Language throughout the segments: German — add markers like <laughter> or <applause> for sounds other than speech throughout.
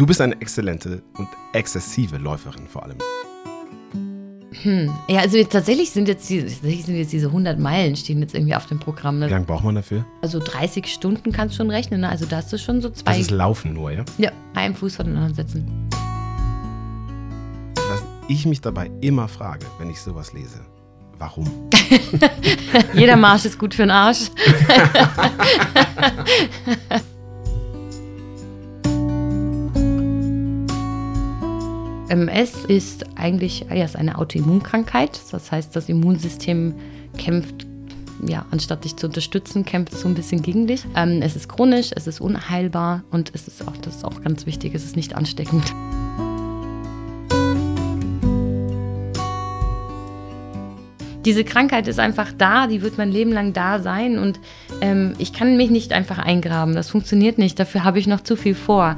Du bist eine exzellente und exzessive Läuferin vor allem. Hm. Ja, also jetzt, tatsächlich sind jetzt, die, tatsächlich sind jetzt diese 100 Meilen stehen jetzt irgendwie auf dem Programm. Ne? Wie lange braucht man dafür? Also 30 Stunden kannst du schon rechnen. Ne? Also da hast du schon so zwei. Das ist Laufen nur, ja? Ja, einen Fuß vor den anderen setzen. Was ich mich dabei immer frage, wenn ich sowas lese, warum? <laughs> Jeder Marsch ist gut für den Arsch. <laughs> <laughs> MS ist eigentlich ja, ist eine Autoimmunkrankheit. Das heißt, das Immunsystem kämpft, ja, anstatt dich zu unterstützen, kämpft so ein bisschen gegen dich. Ähm, es ist chronisch, es ist unheilbar und es ist auch, das ist auch ganz wichtig, es ist nicht ansteckend. Diese Krankheit ist einfach da, die wird mein Leben lang da sein und ähm, ich kann mich nicht einfach eingraben. Das funktioniert nicht, dafür habe ich noch zu viel vor.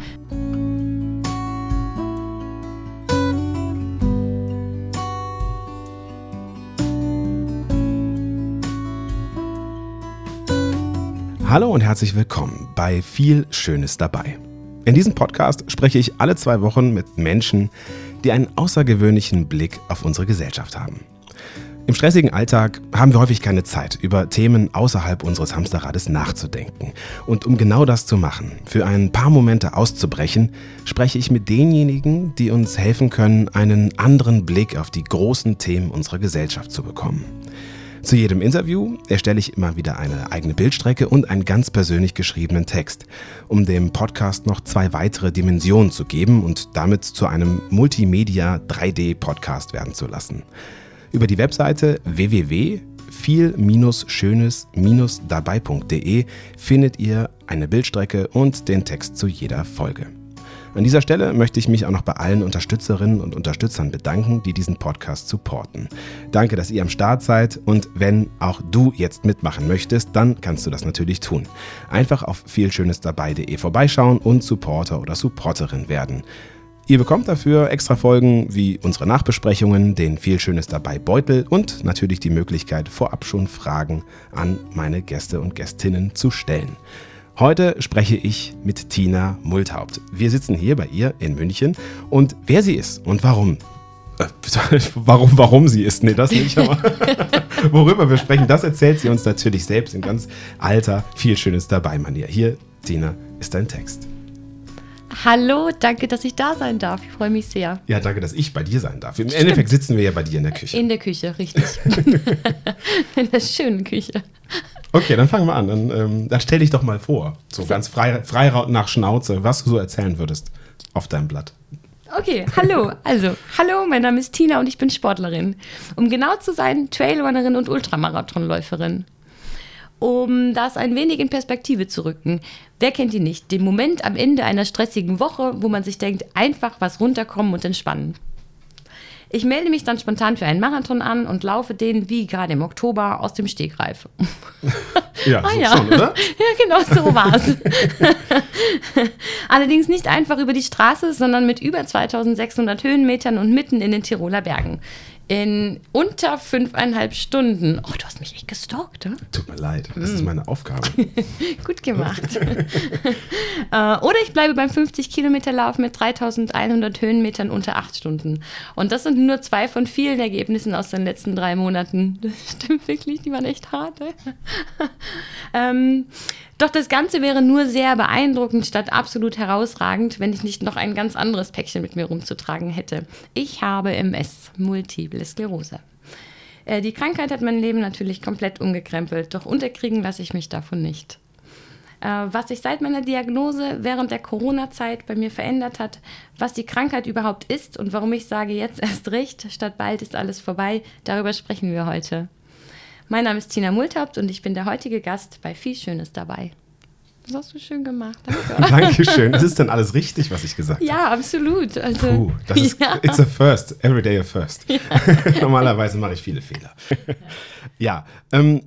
Hallo und herzlich willkommen bei Viel Schönes dabei. In diesem Podcast spreche ich alle zwei Wochen mit Menschen, die einen außergewöhnlichen Blick auf unsere Gesellschaft haben. Im stressigen Alltag haben wir häufig keine Zeit, über Themen außerhalb unseres Hamsterrades nachzudenken. Und um genau das zu machen, für ein paar Momente auszubrechen, spreche ich mit denjenigen, die uns helfen können, einen anderen Blick auf die großen Themen unserer Gesellschaft zu bekommen. Zu jedem Interview erstelle ich immer wieder eine eigene Bildstrecke und einen ganz persönlich geschriebenen Text, um dem Podcast noch zwei weitere Dimensionen zu geben und damit zu einem Multimedia 3D-Podcast werden zu lassen. Über die Webseite www.viel-schönes-dabei.de findet ihr eine Bildstrecke und den Text zu jeder Folge. An dieser Stelle möchte ich mich auch noch bei allen Unterstützerinnen und Unterstützern bedanken, die diesen Podcast supporten. Danke, dass ihr am Start seid und wenn auch du jetzt mitmachen möchtest, dann kannst du das natürlich tun. Einfach auf vielschönesdabei.de vorbeischauen und Supporter oder Supporterin werden. Ihr bekommt dafür extra Folgen wie unsere Nachbesprechungen, den viel Schönes dabei Beutel und natürlich die Möglichkeit, vorab schon Fragen an meine Gäste und Gästinnen zu stellen. Heute spreche ich mit Tina Multhaupt. Wir sitzen hier bei ihr in München und wer sie ist und warum. Äh, <laughs> warum, warum sie ist, nee, das nicht, aber <laughs> worüber wir sprechen, das erzählt sie uns natürlich selbst in ganz alter, viel Schönes dabei Manier. Hier, Tina, ist dein Text. Hallo, danke, dass ich da sein darf. Ich freue mich sehr. Ja, danke, dass ich bei dir sein darf. Im Stimmt. Endeffekt sitzen wir ja bei dir in der Küche. In der Küche, richtig. <laughs> in der schönen Küche. Okay, dann fangen wir an. Dann, ähm, dann stell dich doch mal vor, so ganz frei, frei nach Schnauze, was du so erzählen würdest auf deinem Blatt. Okay, hallo. Also, hallo, mein Name ist Tina und ich bin Sportlerin. Um genau zu sein, Trailrunnerin und Ultramarathonläuferin. Um das ein wenig in Perspektive zu rücken. Wer kennt ihn nicht? Den Moment am Ende einer stressigen Woche, wo man sich denkt, einfach was runterkommen und entspannen. Ich melde mich dann spontan für einen Marathon an und laufe den, wie gerade im Oktober, aus dem Stegreif. <laughs> Ja, ah, so ja. Schon, oder? <laughs> ja, genau, so war es. <laughs> Allerdings nicht einfach über die Straße, sondern mit über 2600 Höhenmetern und mitten in den Tiroler Bergen in unter fünfeinhalb Stunden. Oh, du hast mich echt gestalkt, ne? Tut mir leid, das mm. ist meine Aufgabe. <laughs> Gut gemacht. <laughs> Äh, oder ich bleibe beim 50 Kilometer Lauf mit 3100 Höhenmetern unter acht Stunden. Und das sind nur zwei von vielen Ergebnissen aus den letzten drei Monaten. Das stimmt wirklich, die waren echt hart. Ne? <laughs> ähm, doch das Ganze wäre nur sehr beeindruckend statt absolut herausragend, wenn ich nicht noch ein ganz anderes Päckchen mit mir rumzutragen hätte. Ich habe MS, Multiple Sklerose. Äh, die Krankheit hat mein Leben natürlich komplett umgekrempelt, doch unterkriegen lasse ich mich davon nicht. Äh, was sich seit meiner Diagnose während der Corona-Zeit bei mir verändert hat, was die Krankheit überhaupt ist und warum ich sage jetzt erst recht, statt bald ist alles vorbei, darüber sprechen wir heute. Mein Name ist Tina Multhaupt und ich bin der heutige Gast bei Viel Schönes dabei. Das hast du schön gemacht. Danke. <laughs> Dankeschön. Das ist dann alles richtig, was ich gesagt habe. Ja, absolut. Also, Puh, das ist, ja. it's a first. Every day a first. Ja. <laughs> Normalerweise mache ich viele Fehler. <laughs> ja, ähm,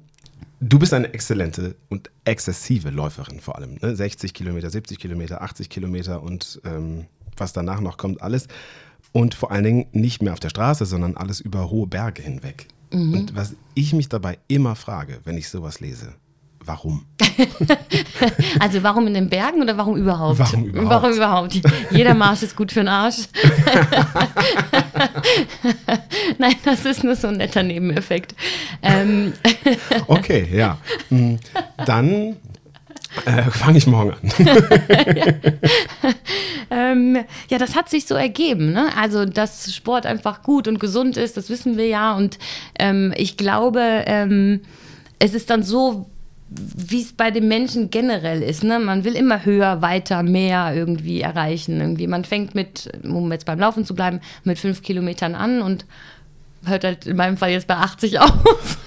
du bist eine exzellente und exzessive Läuferin vor allem. Ne? 60 Kilometer, 70 Kilometer, 80 Kilometer und ähm, was danach noch kommt, alles. Und vor allen Dingen nicht mehr auf der Straße, sondern alles über hohe Berge hinweg. Mhm. Und was ich mich dabei immer frage, wenn ich sowas lese, warum? <laughs> also warum in den Bergen oder warum überhaupt? Warum überhaupt? Warum überhaupt? Jeder Marsch ist gut für den Arsch. <laughs> Nein, das ist nur so ein netter Nebeneffekt. Ähm. Okay, ja. Hm, dann äh, fange ich morgen an. ja. <laughs> Ähm, ja, das hat sich so ergeben. Ne? Also, dass Sport einfach gut und gesund ist, das wissen wir ja. Und ähm, ich glaube, ähm, es ist dann so, wie es bei den Menschen generell ist. Ne? Man will immer höher, weiter, mehr irgendwie erreichen. Irgendwie. Man fängt mit, um jetzt beim Laufen zu bleiben, mit fünf Kilometern an und hört halt in meinem Fall jetzt bei 80 auf.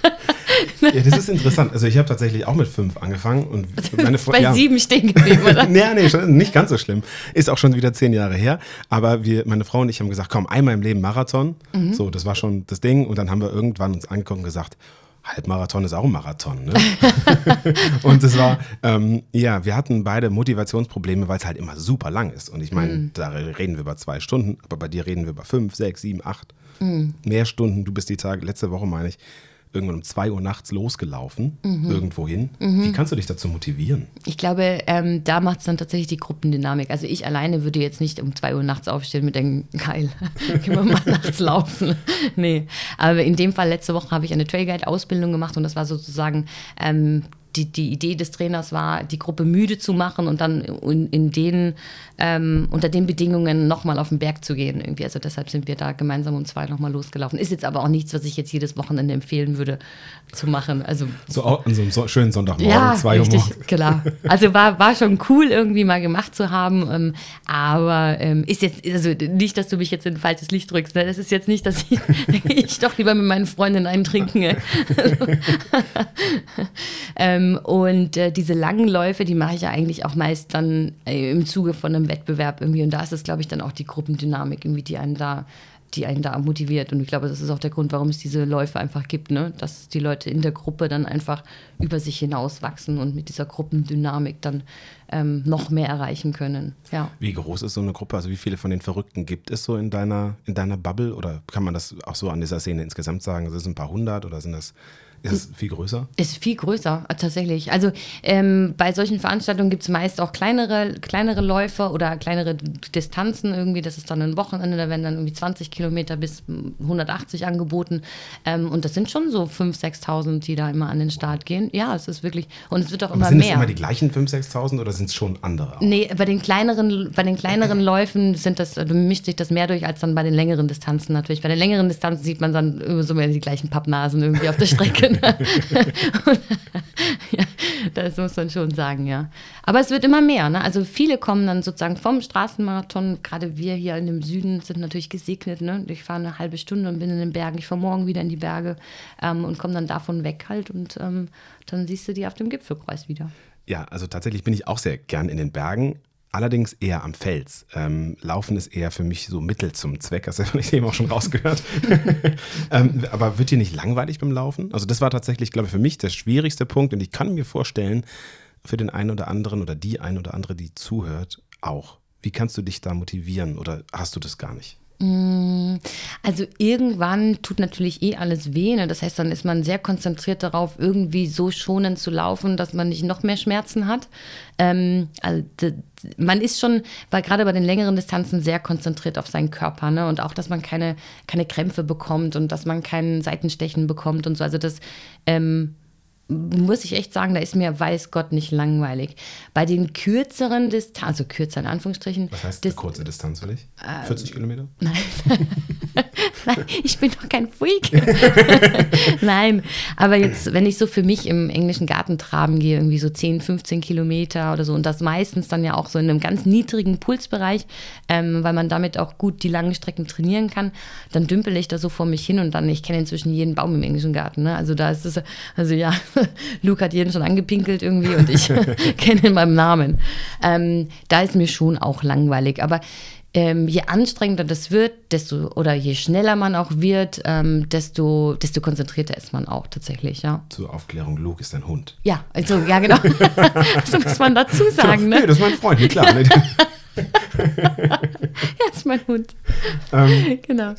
Ja, das ist <laughs> interessant. Also ich habe tatsächlich auch mit fünf angefangen und meine Freundin. bei ja. sieben stehen geblieben, oder? <laughs> nee, nee, nicht ganz so schlimm. Ist auch schon wieder zehn Jahre her. Aber wir, meine Frau und ich haben gesagt, komm, einmal im Leben Marathon. Mhm. So, das war schon das Ding. Und dann haben wir irgendwann uns angeguckt und gesagt, Halbmarathon ist auch ein Marathon. Ne? <laughs> und es war, ähm, ja, wir hatten beide Motivationsprobleme, weil es halt immer super lang ist. Und ich meine, mhm. da reden wir über zwei Stunden, aber bei dir reden wir über fünf, sechs, sieben, acht. Mhm. Mehr Stunden. Du bist die Tage, letzte Woche meine ich, irgendwann um 2 Uhr nachts losgelaufen, mhm. irgendwo hin. Mhm. Wie kannst du dich dazu motivieren? Ich glaube, ähm, da macht es dann tatsächlich die Gruppendynamik. Also ich alleine würde jetzt nicht um 2 Uhr nachts aufstehen und denken, <laughs> geil, <laughs> gehen wir mal nachts laufen. <laughs> nee, aber in dem Fall letzte Woche habe ich eine Trailguide-Ausbildung gemacht und das war sozusagen ähm, die, die Idee des Trainers war, die Gruppe müde zu machen und dann in, in den, ähm, unter den Bedingungen nochmal auf den Berg zu gehen. Irgendwie. Also deshalb sind wir da gemeinsam um zwei nochmal losgelaufen. Ist jetzt aber auch nichts, was ich jetzt jedes Wochenende empfehlen würde zu machen. Also, so an so einem so schönen Sonntagmorgen, ja, zwei Uhr morgens. Klar. Also war, war schon cool, irgendwie mal gemacht zu haben. Ähm, aber ähm, ist jetzt, also nicht, dass du mich jetzt in ein falsches Licht drückst. Ne? Das ist jetzt nicht, dass ich, <laughs> ich doch lieber mit meinen Freundinnen eintrinken. <laughs> <laughs> ähm, ähm, und äh, diese langen Läufe, die mache ich ja eigentlich auch meist dann äh, im Zuge von einem Wettbewerb irgendwie. Und da ist es, glaube ich, dann auch die Gruppendynamik irgendwie, die einen da die einen da motiviert. Und ich glaube, das ist auch der Grund, warum es diese Läufe einfach gibt, ne? dass die Leute in der Gruppe dann einfach über sich hinaus wachsen und mit dieser Gruppendynamik dann ähm, noch mehr erreichen können. Ja. Wie groß ist so eine Gruppe? Also wie viele von den Verrückten gibt es so in deiner, in deiner Bubble? Oder kann man das auch so an dieser Szene insgesamt sagen? Sind es ein paar hundert oder sind das ist es viel größer? Ist viel größer, tatsächlich. Also ähm, bei solchen Veranstaltungen gibt es meist auch kleinere, kleinere Läufe oder kleinere Distanzen irgendwie. Das ist dann ein Wochenende, da werden dann irgendwie 20 Kilometer bis 180 angeboten. Ähm, und das sind schon so 5.000, 6.000, die da immer an den Start gehen. Ja, es ist wirklich, und es wird auch Aber immer sind mehr. Sind es immer die gleichen 5.000, 6.000 oder sind es schon andere? Auch? Nee, bei den kleineren, bei den kleineren <clears throat> Läufen sind das, also mischt sich das mehr durch als dann bei den längeren Distanzen natürlich. Bei den längeren Distanzen sieht man dann so mehr die gleichen Pappnasen irgendwie auf der Strecke. Ja, <laughs> das muss man schon sagen, ja. Aber es wird immer mehr. Ne? Also viele kommen dann sozusagen vom Straßenmarathon. Gerade wir hier in dem Süden sind natürlich gesegnet. Ne? Ich fahre eine halbe Stunde und bin in den Bergen. Ich fahre morgen wieder in die Berge ähm, und komme dann davon weg halt. Und ähm, dann siehst du die auf dem Gipfelkreuz wieder. Ja, also tatsächlich bin ich auch sehr gern in den Bergen, allerdings eher am Fels. Ähm, Laufen ist eher für mich so Mittel zum Zweck, das habe ich eben auch schon rausgehört. <laughs> ähm, aber wird dir nicht langweilig beim Laufen? Also das war tatsächlich, glaube ich, für mich der schwierigste Punkt und ich kann mir vorstellen, für den einen oder anderen oder die ein oder andere, die zuhört, auch. Wie kannst du dich da motivieren oder hast du das gar nicht? Mm, also irgendwann tut natürlich eh alles weh. Ne? Das heißt, dann ist man sehr konzentriert darauf, irgendwie so schonend zu laufen, dass man nicht noch mehr Schmerzen hat. Ähm, also man ist schon, weil gerade bei den längeren Distanzen sehr konzentriert auf seinen Körper, ne? Und auch, dass man keine, keine Krämpfe bekommt und dass man keinen Seitenstechen bekommt und so. Also das ähm, muss ich echt sagen, da ist mir weiß Gott nicht langweilig. Bei den kürzeren Distanzen, also kürzer in Anführungsstrichen. Was heißt eine kurze Distanz für dich? Äh, 40 Kilometer? Nein. <laughs> Nein, ich bin doch kein Freak. <laughs> Nein, aber jetzt, wenn ich so für mich im englischen Garten traben gehe, irgendwie so 10, 15 Kilometer oder so, und das meistens dann ja auch so in einem ganz niedrigen Pulsbereich, ähm, weil man damit auch gut die langen Strecken trainieren kann, dann dümpel ich da so vor mich hin und dann, ich kenne inzwischen jeden Baum im englischen Garten. Ne? Also da ist es, also ja, <laughs> Luke hat jeden schon angepinkelt irgendwie und ich <laughs> <laughs> kenne ihn beim Namen. Ähm, da ist mir schon auch langweilig. Aber ähm, je anstrengender das wird, desto oder je schneller man auch wird, ähm, desto, desto konzentrierter ist man auch tatsächlich, ja. Zur Aufklärung, Luke ist ein Hund. Ja, also ja, genau. das muss man dazu sagen, genau. ne? Nee, das ist mein Freund, klar. Ne? ja, ist mein Hund. Ähm, genau.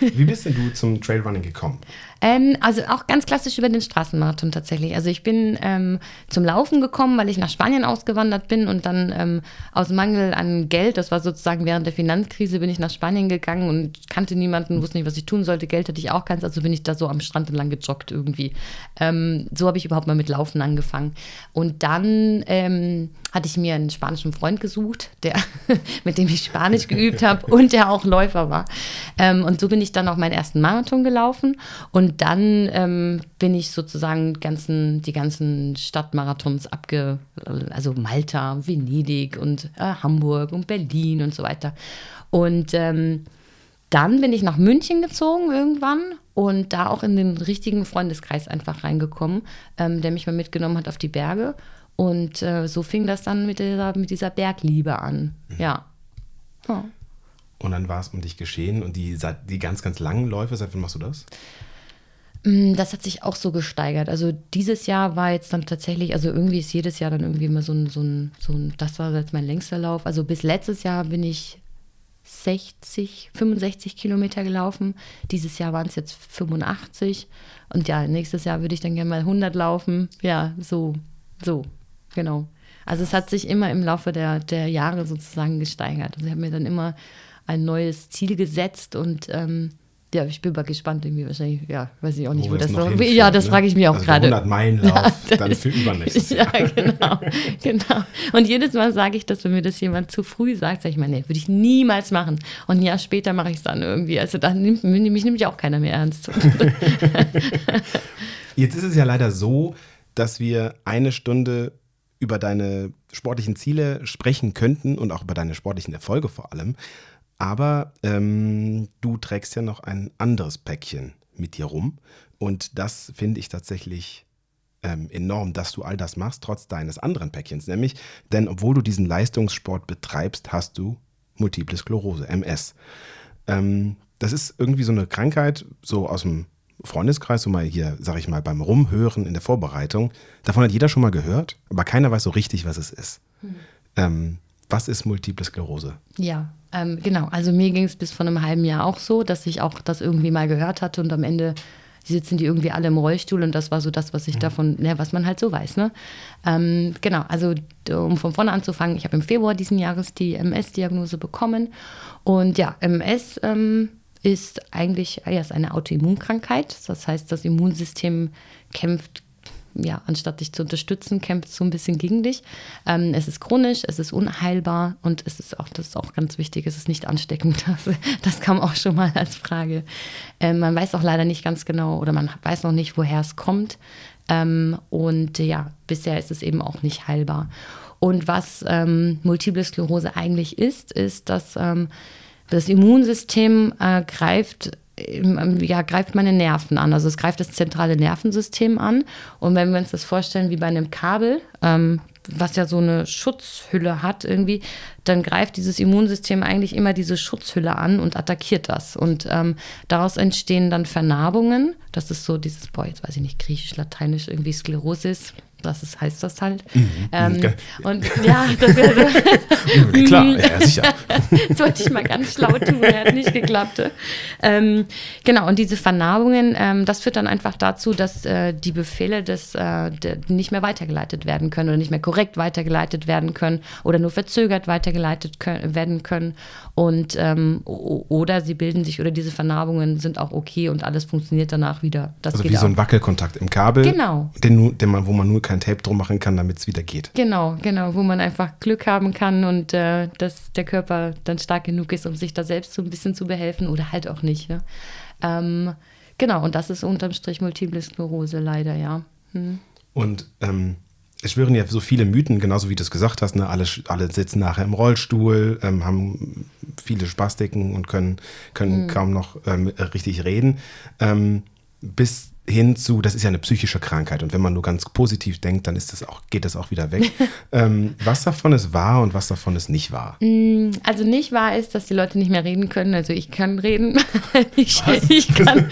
Wie bist denn du zum Trailrunning gekommen? Ähm, also auch ganz klassisch über den Straßenmarathon tatsächlich. Also ich bin ähm, zum Laufen gekommen, weil ich nach Spanien ausgewandert bin und dann ähm, aus Mangel an Geld, das war sozusagen während der Finanzkrise, bin ich nach Spanien gegangen und kannte niemanden, wusste nicht, was ich tun sollte. Geld hatte ich auch keins, also bin ich da so am Strand entlang gejoggt irgendwie. Ähm, so habe ich überhaupt mal mit Laufen angefangen. Und dann ähm, hatte ich mir einen spanischen Freund gesucht, der, <laughs> mit dem ich Spanisch geübt habe und der auch Läufer war. Ähm, und so bin ich dann auch meinen ersten Marathon gelaufen. Und dann ähm, bin ich sozusagen ganzen, die ganzen Stadtmarathons abge, also Malta, Venedig und äh, Hamburg und Berlin und so weiter. Und ähm, dann bin ich nach München gezogen irgendwann und da auch in den richtigen Freundeskreis einfach reingekommen, ähm, der mich mal mitgenommen hat auf die Berge. Und äh, so fing das dann mit dieser, mit dieser Bergliebe an. Mhm. Ja. ja. Und dann war es um dich geschehen und die, die ganz, ganz langen Läufe, seit wann machst du das? Mm, das hat sich auch so gesteigert. Also dieses Jahr war jetzt dann tatsächlich, also irgendwie ist jedes Jahr dann irgendwie immer so ein, so ein, so ein das war jetzt mein längster Lauf. Also bis letztes Jahr bin ich 60, 65 Kilometer gelaufen. Dieses Jahr waren es jetzt 85. Und ja, nächstes Jahr würde ich dann gerne mal 100 laufen. Ja, so, so Genau. Also es hat sich immer im Laufe der, der Jahre sozusagen gesteigert. Also ich habe mir dann immer ein neues Ziel gesetzt und ähm, ja, ich bin mal gespannt, irgendwie wahrscheinlich, ja, weiß ich auch nicht, wo, wo das noch hinführt, Ja, das ne? frage ich mich auch also gerade. 100 Meilen-Lauf, ja, <laughs> dann für übernächstes <laughs> Ja, genau, genau. Und jedes Mal sage ich das, wenn mir das jemand zu früh sagt, sage ich mal, nee, würde ich niemals machen. Und ein Jahr später mache ich es dann irgendwie. Also dann nimmt mich nimmt ja auch keiner mehr ernst. <laughs> Jetzt ist es ja leider so, dass wir eine Stunde über deine sportlichen Ziele sprechen könnten und auch über deine sportlichen Erfolge vor allem. Aber ähm, du trägst ja noch ein anderes Päckchen mit dir rum. Und das finde ich tatsächlich ähm, enorm, dass du all das machst, trotz deines anderen Päckchens. Nämlich, denn obwohl du diesen Leistungssport betreibst, hast du Multiple Sklerose, MS. Ähm, das ist irgendwie so eine Krankheit, so aus dem Freundeskreis, so mal hier, sag ich mal, beim Rumhören in der Vorbereitung, davon hat jeder schon mal gehört, aber keiner weiß so richtig, was es ist. Hm. Ähm, was ist Multiple Sklerose? Ja, ähm, genau. Also mir ging es bis vor einem halben Jahr auch so, dass ich auch das irgendwie mal gehört hatte und am Ende sitzen die irgendwie alle im Rollstuhl und das war so das, was ich mhm. davon, ne, was man halt so weiß. Ne? Ähm, genau, also um von vorne anzufangen, ich habe im Februar diesen Jahres die MS-Diagnose bekommen und ja, MS ähm, ist eigentlich ja, ist eine Autoimmunkrankheit. Das heißt, das Immunsystem kämpft, ja, anstatt dich zu unterstützen, kämpft so ein bisschen gegen dich. Ähm, es ist chronisch, es ist unheilbar und es ist auch, das ist auch ganz wichtig, es ist nicht ansteckend. <laughs> Das, das kam auch schon mal als Frage. Ähm, man weiß auch leider nicht ganz genau oder man weiß noch nicht, woher es kommt. Ähm, und ja, bisher ist es eben auch nicht heilbar. Und was ähm, Multiple Sklerose eigentlich ist, ist, dass ähm, das Immunsystem äh, greift ja, greift meine Nerven an. Also es greift das zentrale Nervensystem an. Und wenn wir uns das vorstellen wie bei einem Kabel, ähm, was ja so eine Schutzhülle hat irgendwie, dann greift dieses Immunsystem eigentlich immer diese Schutzhülle an und attackiert das. Und ähm, daraus entstehen dann Vernarbungen. Das ist so dieses, boah, jetzt weiß ich nicht, griechisch, lateinisch, irgendwie Sklerosis, das ist, heißt das halt. Mhm, ähm, okay. Und ja, das wäre so. <laughs> Klar, ja, sicher. <laughs> das wollte ich mal ganz schlau tun, hat nicht geklappt. Ähm, genau, und diese Vernarbungen, ähm, das führt dann einfach dazu, dass äh, die Befehle des, äh, nicht mehr weitergeleitet werden können oder nicht mehr korrekt weitergeleitet werden können oder nur verzögert weitergeleitet können, werden können. Und ähm, oder sie bilden sich oder diese Vernarbungen sind auch okay und alles funktioniert danach wieder. Das also wie auch. so ein Wackelkontakt im Kabel, genau. den, den man, wo man nur kein Tape drum machen kann, damit es wieder geht. Genau, genau, wo man einfach Glück haben kann und äh, dass der Körper dann stark genug ist, um sich da selbst so ein bisschen zu behelfen oder halt auch nicht. Ne? Ähm, genau, und das ist unterm Strich Multiple Sklerose leider, ja. Hm. Und ähm, es schwören ja so viele Mythen, genauso wie du es gesagt hast. Ne? Alle, alle sitzen nachher im Rollstuhl, ähm, haben viele Spastiken und können, können mhm. kaum noch ähm, richtig reden. Ähm, bis hin zu, das ist ja eine psychische Krankheit und wenn man nur ganz positiv denkt, dann ist das auch, geht das auch wieder weg. <laughs> ähm, was davon ist wahr und was davon ist nicht wahr? Mm, also nicht wahr ist, dass die Leute nicht mehr reden können. Also ich kann reden. <laughs> ich, ich, kann,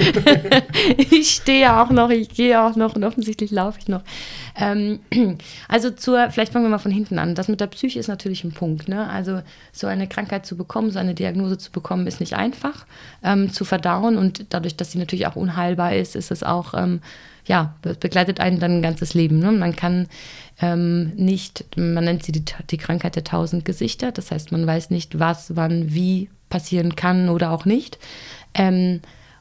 <laughs> ich stehe auch noch, ich gehe auch noch und offensichtlich laufe ich noch. Ähm, <clears throat> also zur, vielleicht fangen wir mal von hinten an. Das mit der Psyche ist natürlich ein Punkt. Ne? Also so eine Krankheit zu bekommen, so eine Diagnose zu bekommen, ist nicht einfach ähm, zu verdauen und dadurch, dass sie natürlich auch unheilbar ist, ist es auch, ähm, ja, begleitet einen dann ein ganzes Leben. Ne? Man kann ähm, nicht, man nennt sie die, die Krankheit der tausend Gesichter, das heißt, man weiß nicht, was, wann, wie passieren kann oder auch nicht. Ähm,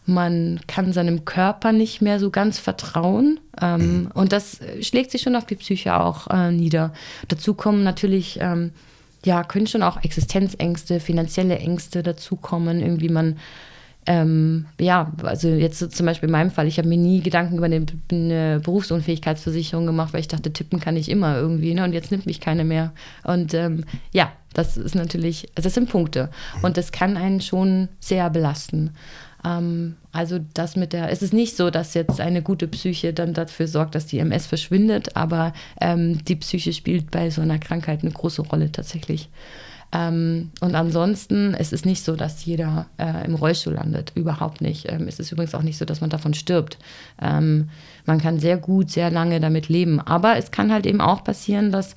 man kann seinem Körper nicht mehr so ganz vertrauen. Ähm, mhm. Und das schlägt sich schon auf die Psyche auch äh, nieder. Dazu kommen natürlich, ähm, ja, können schon auch Existenzängste, finanzielle Ängste dazukommen. Irgendwie man, ähm, ja, also jetzt zum Beispiel in meinem Fall, ich habe mir nie Gedanken über eine, eine, Berufsunfähigkeitsversicherung gemacht, weil ich dachte, tippen kann ich immer irgendwie, ne? Und jetzt nimmt mich keine mehr. Und ähm, ja, das ist natürlich, also das sind Punkte. Und das kann einen schon sehr belasten. Ähm, also das mit der, es ist nicht so, dass jetzt eine gute Psyche dann dafür sorgt, dass die MS verschwindet, aber ähm, die Psyche spielt bei so einer Krankheit eine große Rolle tatsächlich. Ähm, und ansonsten es ist nicht so, dass jeder äh, im Rollstuhl landet. Überhaupt nicht. Ähm, es ist übrigens auch nicht so, dass man davon stirbt. Ähm, man kann sehr gut, sehr lange damit leben. Aber es kann halt eben auch passieren, dass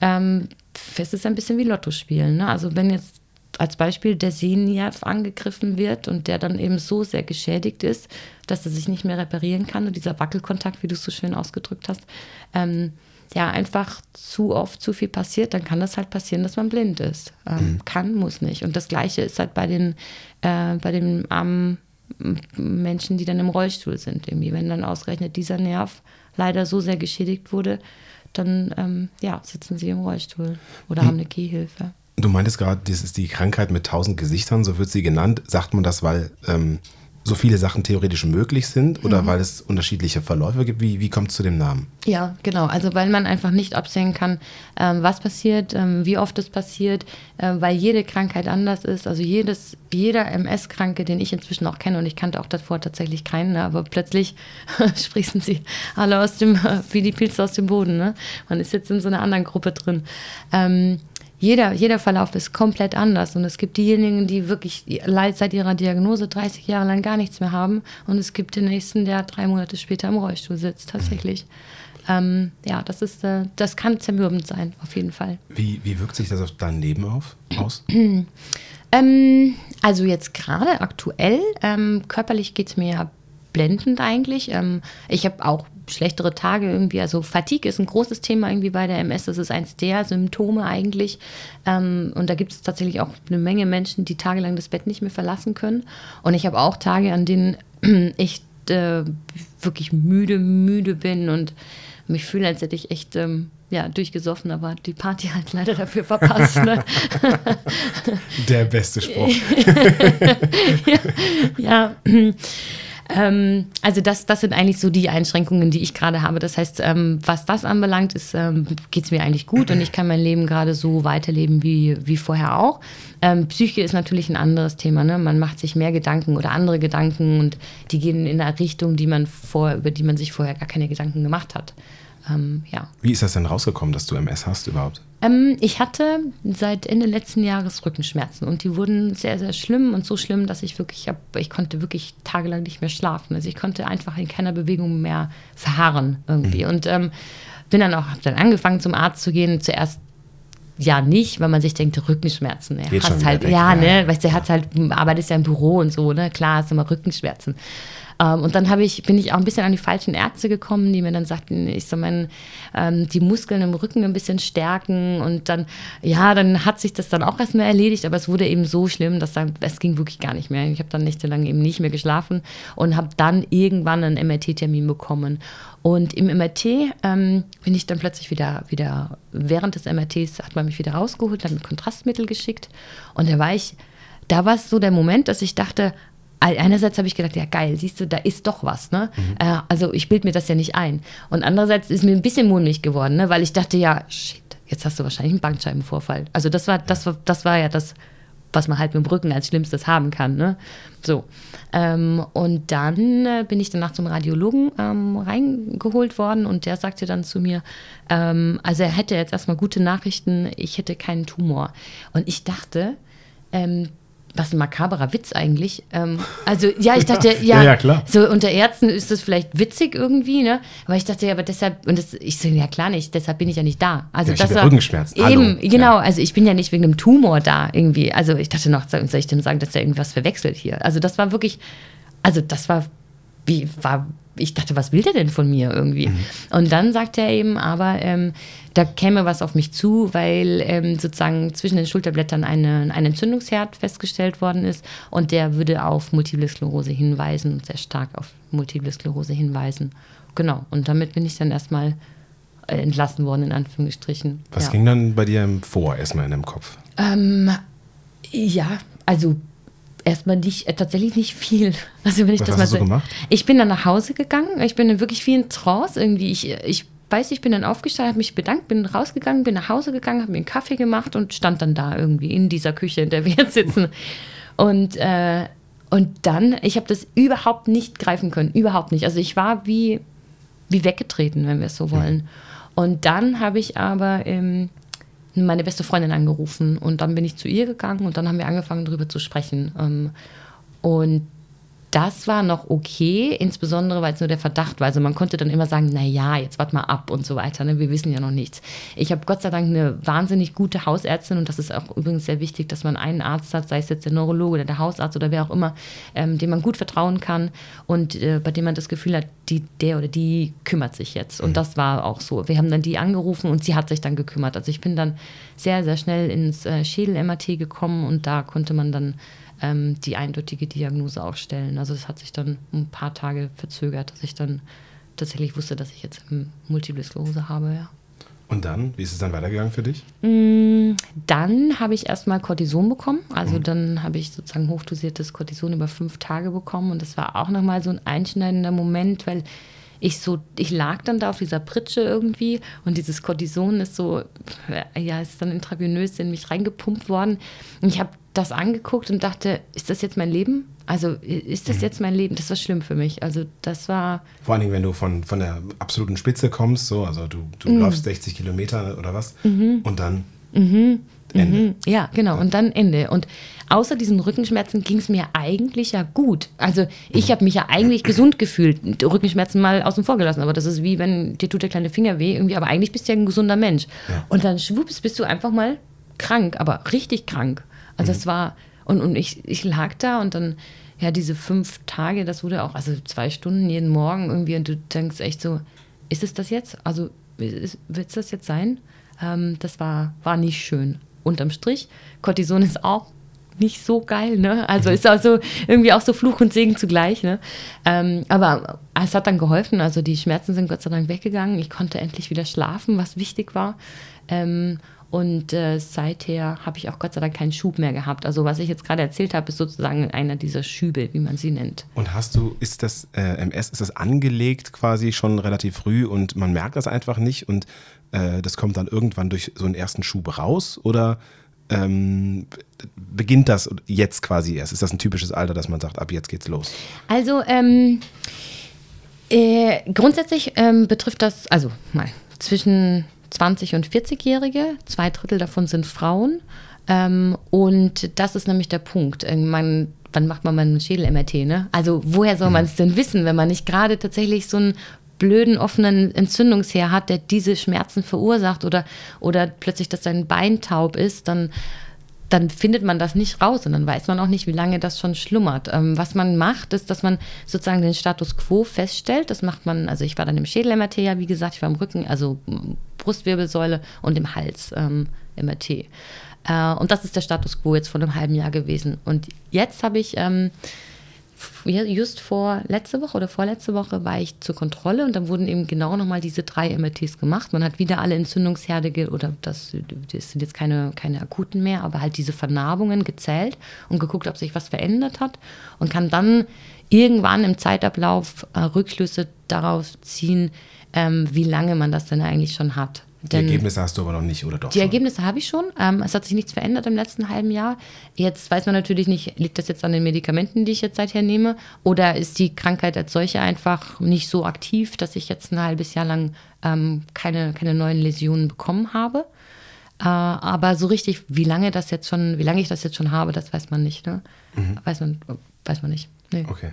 ähm, es ist ein bisschen wie Lotto spielen. Ne? Also wenn jetzt als Beispiel der Sehnerv angegriffen wird und der dann eben so sehr geschädigt ist, dass er sich nicht mehr reparieren kann und dieser Wackelkontakt, wie du es so schön ausgedrückt hast, ähm, ja, einfach zu oft zu viel passiert, dann kann das halt passieren, dass man blind ist. Ähm, mhm. Kann, muss nicht. Und das Gleiche ist halt bei den, äh, bei den armen Menschen, die dann im Rollstuhl sind. Irgendwie, wenn dann ausgerechnet dieser Nerv leider so sehr geschädigt wurde, dann ähm, ja, sitzen sie im Rollstuhl oder mhm. haben eine Gehhilfe. Du meintest gerade, das ist die Krankheit mit tausend Gesichtern, so wird sie genannt. Sagt man das, weil ähm, so viele Sachen theoretisch möglich sind oder mhm. weil es unterschiedliche Verläufe gibt? Wie, wie kommt es zu dem Namen? Ja, genau. Also weil man einfach nicht absehen kann, ähm, was passiert, ähm, wie oft es passiert, äh, weil jede Krankheit anders ist. Also jedes, jeder MS-Kranke, den ich inzwischen auch kenne, und ich kannte auch davor tatsächlich keinen, ne, aber plötzlich <laughs> sprießen sie alle aus dem, <laughs> wie die Pilze aus dem Boden. Ne? Man ist jetzt in so einer anderen Gruppe drin. Jeder, jeder Verlauf ist komplett anders. Und es gibt diejenigen, die wirklich seit ihrer Diagnose 30 Jahre lang gar nichts mehr haben. Und es gibt den nächsten, der drei Monate später im Rollstuhl sitzt, tatsächlich. Ähm, ja, das ist, äh, das kann zermürbend sein, auf jeden Fall. Wie, wie wirkt sich das auf dein Leben auf, aus? <clears throat> ähm, also jetzt gerade aktuell, ähm, körperlich geht es mir ja blendend eigentlich. Ähm, ich habe auch schlechtere Tage irgendwie. Also Fatigue ist ein großes Thema irgendwie bei der MS. Das ist eins der Symptome eigentlich. Ähm, und da gibt es tatsächlich auch eine Menge Menschen, die tagelang das Bett nicht mehr verlassen können. Und ich habe auch Tage, an denen <clears throat> ich äh, wirklich müde, müde bin und mich fühle, als hätte ich echt ähm, ja, durchgesoffen, aber die Party halt <laughs> leider dafür verpasst. Ne? Der beste Spruch. <laughs> ja. ja. <laughs> <clears throat> Ähm, also das, das sind eigentlich so die Einschränkungen, die ich gerade habe. Das heißt, ähm, was das anbelangt, ähm, geht es mir eigentlich gut und ich kann mein Leben gerade so weiterleben wie, wie vorher auch. Ähm, Psyche ist natürlich ein anderes Thema. Ne? Man macht sich mehr Gedanken oder andere Gedanken und die gehen in eine Richtung, die man vor, über die man sich vorher gar keine Gedanken gemacht hat. Ähm, ja. Wie ist das denn rausgekommen, dass du MS hast überhaupt? Ähm, ich hatte seit Ende letzten Jahres Rückenschmerzen und die wurden sehr, sehr schlimm und so schlimm, dass ich wirklich, hab, ich konnte wirklich tagelang nicht mehr schlafen. Also ich konnte einfach in keiner Bewegung mehr verharren irgendwie. Mhm. Und ähm, bin dann auch, habe dann angefangen zum Arzt zu gehen. Zuerst ja nicht, weil man sich denkt, Rückenschmerzen. Er hast halt, weg, ja, ja, ne, weißt du, er hat halt, arbeitet ja im Büro und so, ne, klar, hast immer Rückenschmerzen. Ähm, und dann ich, bin ich auch ein bisschen an die falschen Ärzte gekommen, die mir dann sagten, ich soll mein, ähm, die Muskeln im Rücken ein bisschen stärken. Und dann, ja, dann hat sich das dann auch erstmal erledigt, aber es wurde eben so schlimm, dass dann, es ging wirklich gar nicht mehr. Ich habe dann nächtelang eben nicht mehr geschlafen und habe dann irgendwann einen MRT-Termin bekommen. Und im MRT ähm, bin ich dann plötzlich wieder, wieder, während des MRTs hat man mich wieder rausgeholt, hat mir Kontrastmittel geschickt. Und da war ich, da war es so der Moment, dass ich dachte, einerseits habe ich gedacht, ja geil, siehst du, da ist doch was. Ne? Mhm. Äh, also ich bilde mir das ja nicht ein. Und andererseits ist mir ein bisschen mulmig geworden, ne? weil ich dachte, ja, shit, jetzt hast du wahrscheinlich einen Bandscheibenvorfall. Also das war, das war, das war ja das was man halt mit dem Rücken als Schlimmstes haben kann. Ne? So. Ähm, und dann äh, bin ich danach zum Radiologen ähm, reingeholt worden und der sagte dann zu mir, ähm, also er hätte jetzt erstmal gute Nachrichten, ich hätte keinen Tumor. Und ich dachte, ähm, was ein makaberer Witz eigentlich. Ähm, also ja, ich dachte, <laughs> ja, ja, ja, klar. so unter Ärzten ist das vielleicht witzig irgendwie, ne? Aber ich dachte, ja, aber deshalb, und das, ich so, ja klar nicht, deshalb bin ich ja nicht da. Also ja, das war Rückenschmerzen. Eben, Hallo. genau, also ich bin ja nicht wegen einem Tumor da irgendwie. Also ich dachte noch, soll ich dem sagen, dass er irgendwas verwechselt hier? Also das war wirklich, also das war, wie, war ich dachte, was will der denn von mir irgendwie? Mhm. Und dann sagte er eben, aber ähm, da käme was auf mich zu, weil ähm, sozusagen zwischen den Schulterblättern eine, ein Entzündungsherd festgestellt worden ist und der würde auf Multiple Sklerose hinweisen und sehr stark auf Multiple Sklerose hinweisen. Genau, und damit bin ich dann erstmal äh, entlassen worden, in Anführungsstrichen. Was ja. ging dann bei dir vor, erstmal in deinem Kopf? Ähm, ja, also erstmal nicht, äh, tatsächlich nicht viel. <laughs> Also wenn ich Was das hast mal du so gemacht? Ich bin dann nach Hause gegangen. Ich bin dann wirklich wie in Trance irgendwie. Ich, ich weiß, ich bin dann aufgestanden, habe mich bedankt, bin rausgegangen, bin nach Hause gegangen, habe mir einen Kaffee gemacht und stand dann da irgendwie in dieser Küche, in der wir jetzt sitzen. <laughs> Und, äh, und dann, ich habe das überhaupt nicht greifen können, überhaupt nicht. Also ich war wie, wie weggetreten, wenn wir es so wollen. Und dann habe ich aber ähm, meine beste Freundin angerufen und dann bin ich zu ihr gegangen und dann haben wir angefangen, darüber zu sprechen. Ähm, und das war noch okay, insbesondere weil es nur der Verdacht war. Also man konnte dann immer sagen, na ja, jetzt warte mal ab und so weiter. Ne? Wir wissen ja noch nichts. Ich habe Gott sei Dank eine wahnsinnig gute Hausärztin und das ist auch übrigens sehr wichtig, dass man einen Arzt hat, sei es jetzt der Neurologe oder der Hausarzt oder wer auch immer, ähm, dem man gut vertrauen kann und äh, bei dem man das Gefühl hat, die, der oder die kümmert sich jetzt. Und mhm. das war auch so. Wir haben dann die angerufen und sie hat sich dann gekümmert. Also ich bin dann sehr, sehr schnell ins äh, Schädel-MRT gekommen und da konnte man dann ähm, die eindeutige Diagnose auch stellen. Also das hat sich dann ein paar Tage verzögert, dass ich dann tatsächlich wusste, dass ich jetzt Multiple Sklerose habe, ja. Und dann, wie ist es dann weitergegangen für dich? Mm, dann habe ich erstmal Cortison bekommen. Also mhm. dann habe ich sozusagen hochdosiertes Cortison über fünf Tage bekommen. Und das war auch nochmal so ein einschneidender Moment, weil ich so, ich lag dann da auf dieser Pritsche irgendwie und dieses Cortison ist so, ja, ist dann intravenös in mich reingepumpt worden. Und ich habe das angeguckt und dachte, ist das jetzt mein Leben? Also ist das mhm. jetzt mein Leben? Das war schlimm für mich. Also das war. Vor allen Dingen, wenn du von, von der absoluten Spitze kommst, so, also du, du mhm. läufst 60 Kilometer oder was mhm. und dann mhm. Ende. Mhm. Ja, genau. Und dann Ende. Und außer diesen Rückenschmerzen ging es mir eigentlich ja gut. Also ich mhm. habe mich ja eigentlich gesund gefühlt. Rückenschmerzen mal außen vor gelassen. Aber das ist wie wenn dir tut der kleine Finger weh irgendwie. Aber eigentlich bist du ja ein gesunder Mensch. Ja. Und dann schwupps bist du einfach mal krank, aber richtig krank. Also das war, und, und ich, ich lag da und dann, ja, diese fünf Tage, das wurde auch, also zwei Stunden jeden Morgen irgendwie und du denkst echt so, ist es das jetzt? Also wird es das jetzt sein? Ähm, das war, war nicht schön. Unterm Strich, Cortison ist auch nicht so geil, ne? Also mhm. ist also irgendwie auch so Fluch und Segen zugleich, ne? Ähm, aber es hat dann geholfen. Also die Schmerzen sind Gott sei Dank weggegangen. Ich konnte endlich wieder schlafen, was wichtig war. Ähm, und äh, seither habe ich auch Gott sei Dank keinen Schub mehr gehabt. Also was ich jetzt gerade erzählt habe, ist sozusagen einer dieser Schübe, wie man sie nennt. Und hast du, ist das äh, MS, ist das angelegt quasi schon relativ früh und man merkt das einfach nicht und äh, das kommt dann irgendwann durch so einen ersten Schub raus oder ähm, beginnt das jetzt quasi erst? Ist das ein typisches Alter, dass man sagt, ab jetzt geht's los? Also ähm, äh, grundsätzlich ähm, betrifft das, also mal zwischen 20- und 40-Jährige. Zwei Drittel davon sind Frauen. Ähm, und das ist nämlich der Punkt. Man, wann macht man mal ein Schädel-MRT? Ne? Also woher soll man es denn wissen, wenn man nicht gerade tatsächlich so einen blöden offenen Entzündungsherd hat, der diese Schmerzen verursacht oder, oder plötzlich, dass sein Bein taub ist, dann dann findet man das nicht raus und dann weiß man auch nicht, wie lange das schon schlummert. Ähm, was man macht, ist, dass man sozusagen den Status quo feststellt. Das macht man, also ich war dann im Schädel-MRT, ja, wie gesagt, ich war im Rücken, also Brustwirbelsäule und im Hals ähm, MRT. Äh, und das ist der Status quo jetzt vor einem halben Jahr gewesen. Und jetzt habe ich ähm, just vor letzte Woche oder vorletzte Woche war ich zur Kontrolle und dann wurden eben genau nochmal diese drei MRTs gemacht. Man hat wieder alle Entzündungsherde oder das, das sind jetzt keine, keine akuten mehr, aber halt diese Vernarbungen gezählt und geguckt, ob sich was verändert hat und kann dann irgendwann im Zeitablauf äh, Rückschlüsse darauf ziehen, ähm, wie lange man das denn eigentlich schon hat. Denn die Ergebnisse hast du aber noch nicht, oder doch? Die schon? Ergebnisse habe ich schon. Ähm, es hat sich nichts verändert im letzten halben Jahr. Jetzt weiß man natürlich nicht, liegt das jetzt an den Medikamenten, die ich jetzt seither nehme, oder ist die Krankheit als solche einfach nicht so aktiv, dass ich jetzt ein halbes Jahr lang ähm, keine, keine neuen Läsionen bekommen habe. Äh, aber so richtig, wie lange das jetzt schon, wie lange ich das jetzt schon habe, das weiß man nicht. Ne? Mhm. Weiß man, weiß man nicht. Nee. Okay.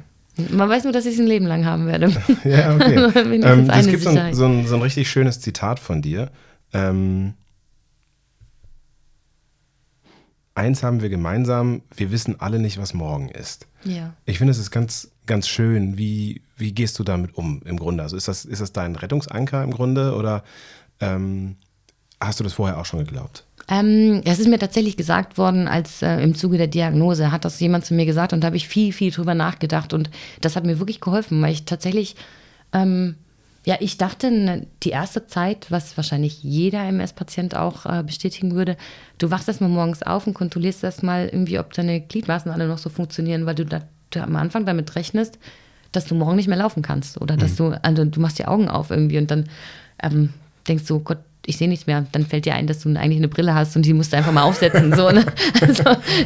Man weiß nur, dass ich es ein Leben lang haben werde. <laughs> ja, okay. <laughs> ähm, es gibt so ein, so, ein, so ein, richtig schönes Zitat von dir. Ähm, eins haben wir gemeinsam, wir wissen alle nicht, was morgen ist. Ja. Ich finde, es ist ganz, ganz schön. Wie, wie gehst du damit um im Grunde? Also ist das, ist das dein Rettungsanker im Grunde oder ähm, hast du das vorher auch schon geglaubt? Ähm, das ist mir tatsächlich gesagt worden, als äh, im Zuge der Diagnose hat das jemand zu mir gesagt und da habe ich viel, viel drüber nachgedacht und das hat mir wirklich geholfen, weil ich tatsächlich, ähm, ja, ich dachte, ne, die erste Zeit, was wahrscheinlich jeder MS-Patient auch äh, bestätigen würde, du wachst erstmal morgens auf und kontrollierst erstmal irgendwie, ob deine Gliedmaßen alle noch so funktionieren, weil du, da, du am Anfang damit rechnest, dass du morgen nicht mehr laufen kannst oder dass mhm. du, also du machst die Augen auf irgendwie und dann ähm, denkst du, Gott, ich sehe nichts mehr. Dann fällt dir ein, dass du eigentlich eine Brille hast und die musst du einfach mal aufsetzen. so, ne? <laughs> also,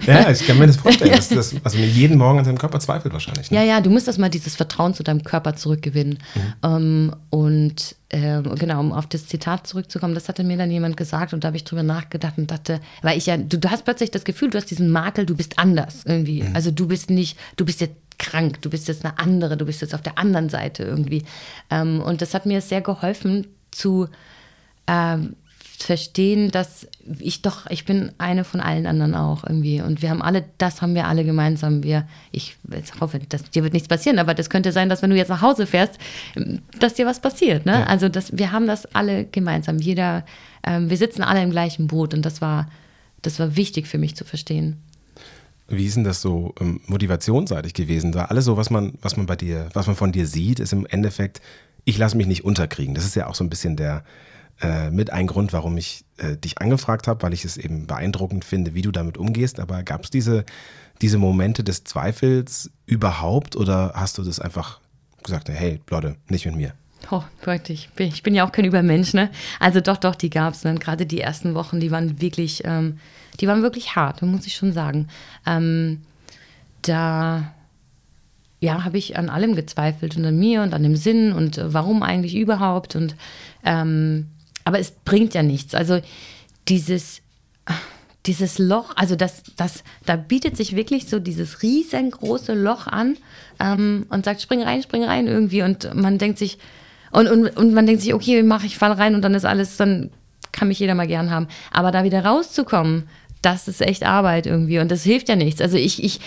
ja, ich kann mir das <laughs> vorstellen. Dass das, also jeden Morgen an seinem Körper zweifelt wahrscheinlich. Ne? Ja, ja, du musst das mal dieses Vertrauen zu deinem Körper zurückgewinnen. Mhm. Ähm, und äh, genau, um auf das Zitat zurückzukommen, das hatte mir dann jemand gesagt und da habe ich drüber nachgedacht und dachte, weil ich ja, du, du, hast plötzlich das Gefühl, du hast diesen Makel, du bist anders irgendwie. Mhm. Also du bist nicht, du bist jetzt krank, du bist jetzt eine andere, du bist jetzt auf der anderen Seite irgendwie. Ähm, und das hat mir sehr geholfen zu ähm, verstehen, dass ich doch, ich bin eine von allen anderen auch irgendwie. Und wir haben alle, das haben wir alle gemeinsam. Wir, ich hoffe, dass dir wird nichts passieren, aber das könnte sein, dass wenn du jetzt nach Hause fährst, dass dir was passiert. Ne? Ja. Also das, wir haben das alle gemeinsam. Jeder, ähm, wir sitzen alle im gleichen Boot und das war, das war wichtig für mich zu verstehen. Wie ist denn das so ähm, motivationsseitig gewesen? War alles so, was man, was man bei dir, was man von dir sieht, ist im Endeffekt, ich lasse mich nicht unterkriegen. Das ist ja auch so ein bisschen der, äh, mit ein Grund, warum ich äh, dich angefragt habe, weil ich es eben beeindruckend finde, wie du damit umgehst. Aber gab es diese, diese Momente des Zweifels überhaupt oder hast du das einfach gesagt, hey, Leute, nicht mit mir? Oh, wirklich. Ich bin ja auch kein Übermensch, ne? Also doch, doch, die gab es. Ne? Gerade die ersten Wochen, die waren wirklich, ähm, die waren wirklich hart, muss ich schon sagen. Ähm, da ja, habe ich an allem gezweifelt und an mir und an dem Sinn und äh, warum eigentlich überhaupt. Und ähm, aber es bringt ja nichts. Also dieses, dieses Loch, also das, das, da bietet sich wirklich so dieses riesengroße Loch an ähm, und sagt, spring rein, spring rein irgendwie. Und man denkt sich, und, und, und man denkt sich, okay, mach ich fall rein und dann ist alles, dann kann mich jeder mal gern haben. Aber da wieder rauszukommen, das ist echt Arbeit irgendwie und das hilft ja nichts. Also ich, ich,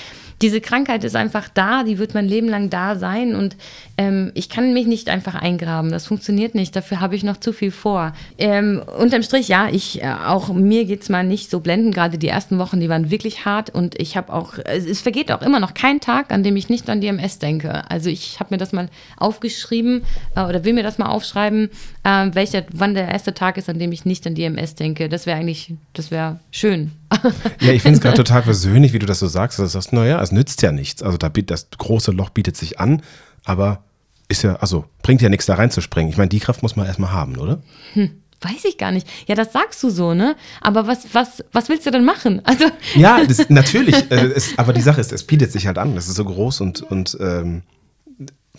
diese Krankheit ist einfach da, die wird mein Leben lang da sein und ähm, ich kann mich nicht einfach eingraben. Das funktioniert nicht. Dafür habe ich noch zu viel vor. Ähm, unterm Strich, ja, ich äh, auch mir geht es mal nicht so blenden. Gerade die ersten Wochen, die waren wirklich hart und ich habe auch, es, vergeht auch immer noch kein Tag, an dem ich nicht an DMS denke. Also ich habe mir das mal aufgeschrieben äh, oder will mir das mal aufschreiben, äh, welcher, wann der erste Tag ist, an dem ich nicht an DMS denke. Das wäre eigentlich, das wäre schön. <laughs> Ja, ich finde es gerade total persönlich, wie du das so sagst. Du sagst, naja, es nützt ja nichts. Also da, das große Loch bietet sich an, aber ist ja, also bringt ja nichts da reinzuspringen. Ich meine, die Kraft muss man erstmal haben, oder? Hm. Weiß ich gar nicht. Ja, das sagst du so, ne? Aber was, was, was willst du denn machen? Also ja, das, <laughs> natürlich. Äh, es, aber die Sache ist, es bietet sich halt an. Das ist so groß und, und ähm,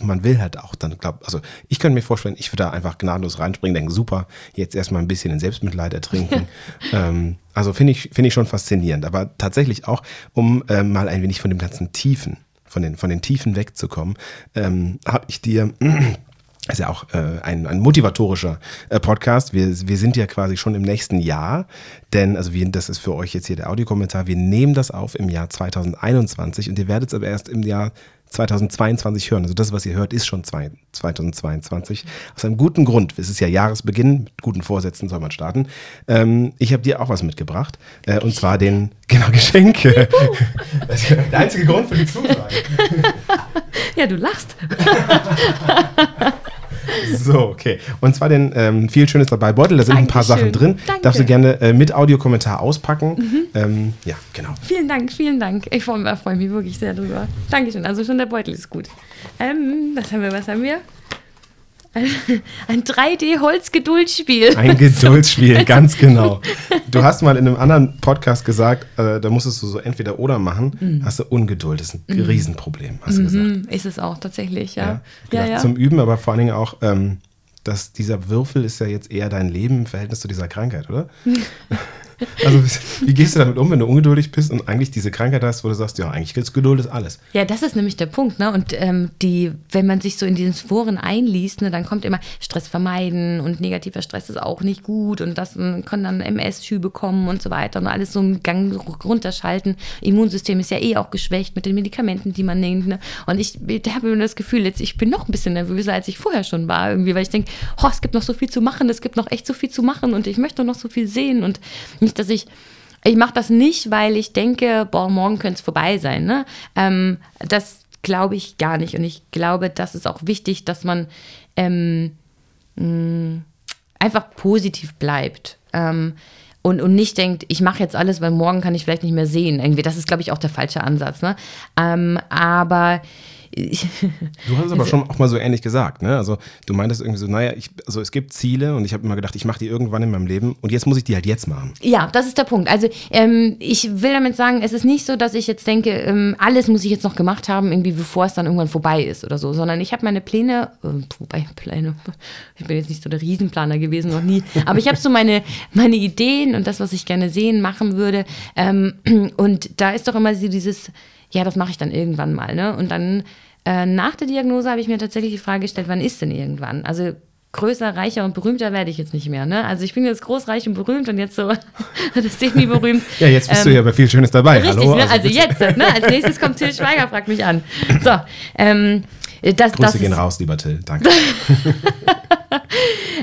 man will halt auch dann, glaub, also ich könnte mir vorstellen, ich würde da einfach gnadenlos reinspringen, denken, super, jetzt erstmal ein bisschen in Selbstmitleid ertrinken. <laughs> ähm, also finde ich, finde ich schon faszinierend. Aber tatsächlich auch, um ähm, mal ein wenig von dem ganzen Tiefen, von den, von den Tiefen wegzukommen, ähm, habe ich dir <clears throat> ist ja auch äh, ein, ein motivatorischer äh, Podcast. Wir, wir sind ja quasi schon im nächsten Jahr, denn, also wir, das ist für euch jetzt hier der Audiokommentar, wir nehmen das auf im Jahr 2021 und ihr werdet es aber erst im Jahr 2022 hören. Also das, was ihr hört, ist schon 2022. Aus einem guten Grund. Es ist ja Jahresbeginn. Mit guten Vorsätzen soll man starten. Ähm, ich habe dir auch was mitgebracht. Äh, und zwar den, genau, Geschenke. <laughs> Der einzige Grund für die Zusage. <laughs> Ja, du lachst. <laughs> So, okay. Und zwar den ähm, viel Schönes dabei Beutel. Da sind ein paar Sachen drin. Danke. Darfst du gerne äh, mit Audiokommentar auspacken. Mhm. Ähm, ja, genau. Vielen Dank, vielen Dank. Ich freue freu mich wirklich sehr drüber. Dankeschön. Also schon der Beutel ist gut. Ähm, was haben wir, was haben wir? <laughs> Ein 3D-Holz-Geduldsspiel. Ein Geduldsspiel, <laughs> ganz genau. Du hast mal in einem anderen Podcast gesagt, äh, da musstest du so entweder oder machen. Mhm. Hast du Ungeduld, das ist ein mhm. Riesenproblem, hast du mhm. gesagt. Ist es auch tatsächlich, ja. ja, ja, ja. Zum Üben, aber vor allen Dingen auch, ähm, dass dieser Würfel ist ja jetzt eher dein Leben im Verhältnis zu dieser Krankheit, oder? <laughs> Also, wie gehst du damit um, wenn du ungeduldig bist und eigentlich diese Krankheit hast, wo du sagst, ja, eigentlich ist Geduld ist alles? Ja, das ist nämlich der Punkt. Ne? Und ähm, die, wenn man sich so in diesen Foren einliest, ne, dann kommt immer Stress vermeiden und negativer Stress ist auch nicht gut und das können dann MS-Schübe kommen und so weiter und alles so einen Gang runterschalten. Immunsystem ist ja eh auch geschwächt mit den Medikamenten, die man nimmt. Ne? Und ich, ich habe das Gefühl, jetzt, ich bin noch ein bisschen nervöser, als ich vorher schon war, irgendwie, weil ich denke, es gibt noch so viel zu machen, es gibt noch echt so viel zu machen und ich möchte noch so viel sehen und nicht, dass ich ich mache das nicht, weil ich denke, boah, morgen könnte es vorbei sein. Ne? Ähm, das glaube ich gar nicht. Und ich glaube, das ist auch wichtig, dass man ähm, mh, mm, einfach positiv bleibt. Ähm, und, und nicht denkt, ich mache jetzt alles, weil morgen kann ich vielleicht nicht mehr sehen. Irgendwie, das ist, glaube ich, auch der falsche Ansatz. Ne? Ähm, aber du hast es aber schon auch mal so ähnlich gesagt, ne? Also du meintest irgendwie so, naja, ich, also es gibt Ziele und ich habe immer gedacht, ich mache die irgendwann in meinem Leben und jetzt muss ich die halt jetzt machen. Ja, das ist der Punkt. Also ähm, ich will damit sagen, es ist nicht so, dass ich jetzt denke, ähm, alles muss ich jetzt noch gemacht haben, irgendwie bevor es dann irgendwann vorbei ist oder so, sondern ich habe meine Pläne, äh, wobei Pläne, <laughs> ich bin jetzt nicht so der Riesenplaner gewesen, noch nie, <laughs> aber ich habe so meine, meine Ideen und das, was ich gerne sehen, machen würde. Ähm, <clears throat> und da ist doch immer so dieses, ja, das mache ich dann irgendwann mal. Ne? Und dann äh, nach der Diagnose habe ich mir tatsächlich die Frage gestellt, wann ist denn irgendwann? Also größer, reicher und berühmter werde ich jetzt nicht mehr. Ne? Also ich bin jetzt groß, reich und berühmt und jetzt so <laughs> das semi-berühmt. ja, jetzt bist ähm, du ja bei viel Schönes dabei. Richtig, Hallo, ne? also, also jetzt. Ne? Als nächstes kommt Till Schweiger, fragt mich an. So, ähm, das, Grüße das gehen ist, raus, lieber Till. Danke. <laughs>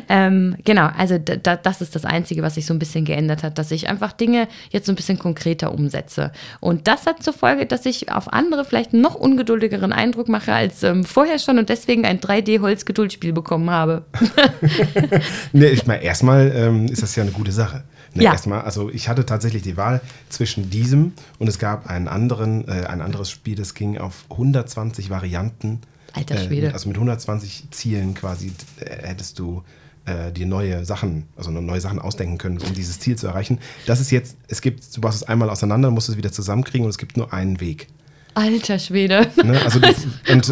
ähm, genau, also da, das ist das Einzige, was sich so ein bisschen geändert hat, dass ich einfach Dinge jetzt so ein bisschen konkreter umsetze. Und das hat zur Folge, dass ich auf andere vielleicht noch ungeduldigeren Eindruck mache als ähm, vorher schon und deswegen ein 3D-Holz-Geduldsspiel bekommen habe. <laughs> <laughs> nee, ich meine, erstmal ähm, ist das ja eine gute Sache. Ne, ja. Erstmal, also ich hatte tatsächlich die Wahl zwischen diesem und es gab einen anderen, äh, ein anderes Spiel, das ging auf 120 Varianten Alter äh, Schwede. Äh, also mit 120 Zielen quasi äh, hättest du äh, dir neue Sachen, also neue Sachen ausdenken können, um dieses Ziel zu erreichen. Das ist jetzt, es gibt, du machst es einmal auseinander, musst es wieder zusammenkriegen und es gibt nur einen Weg. Alter Schwede. Ne? Also das, <laughs> und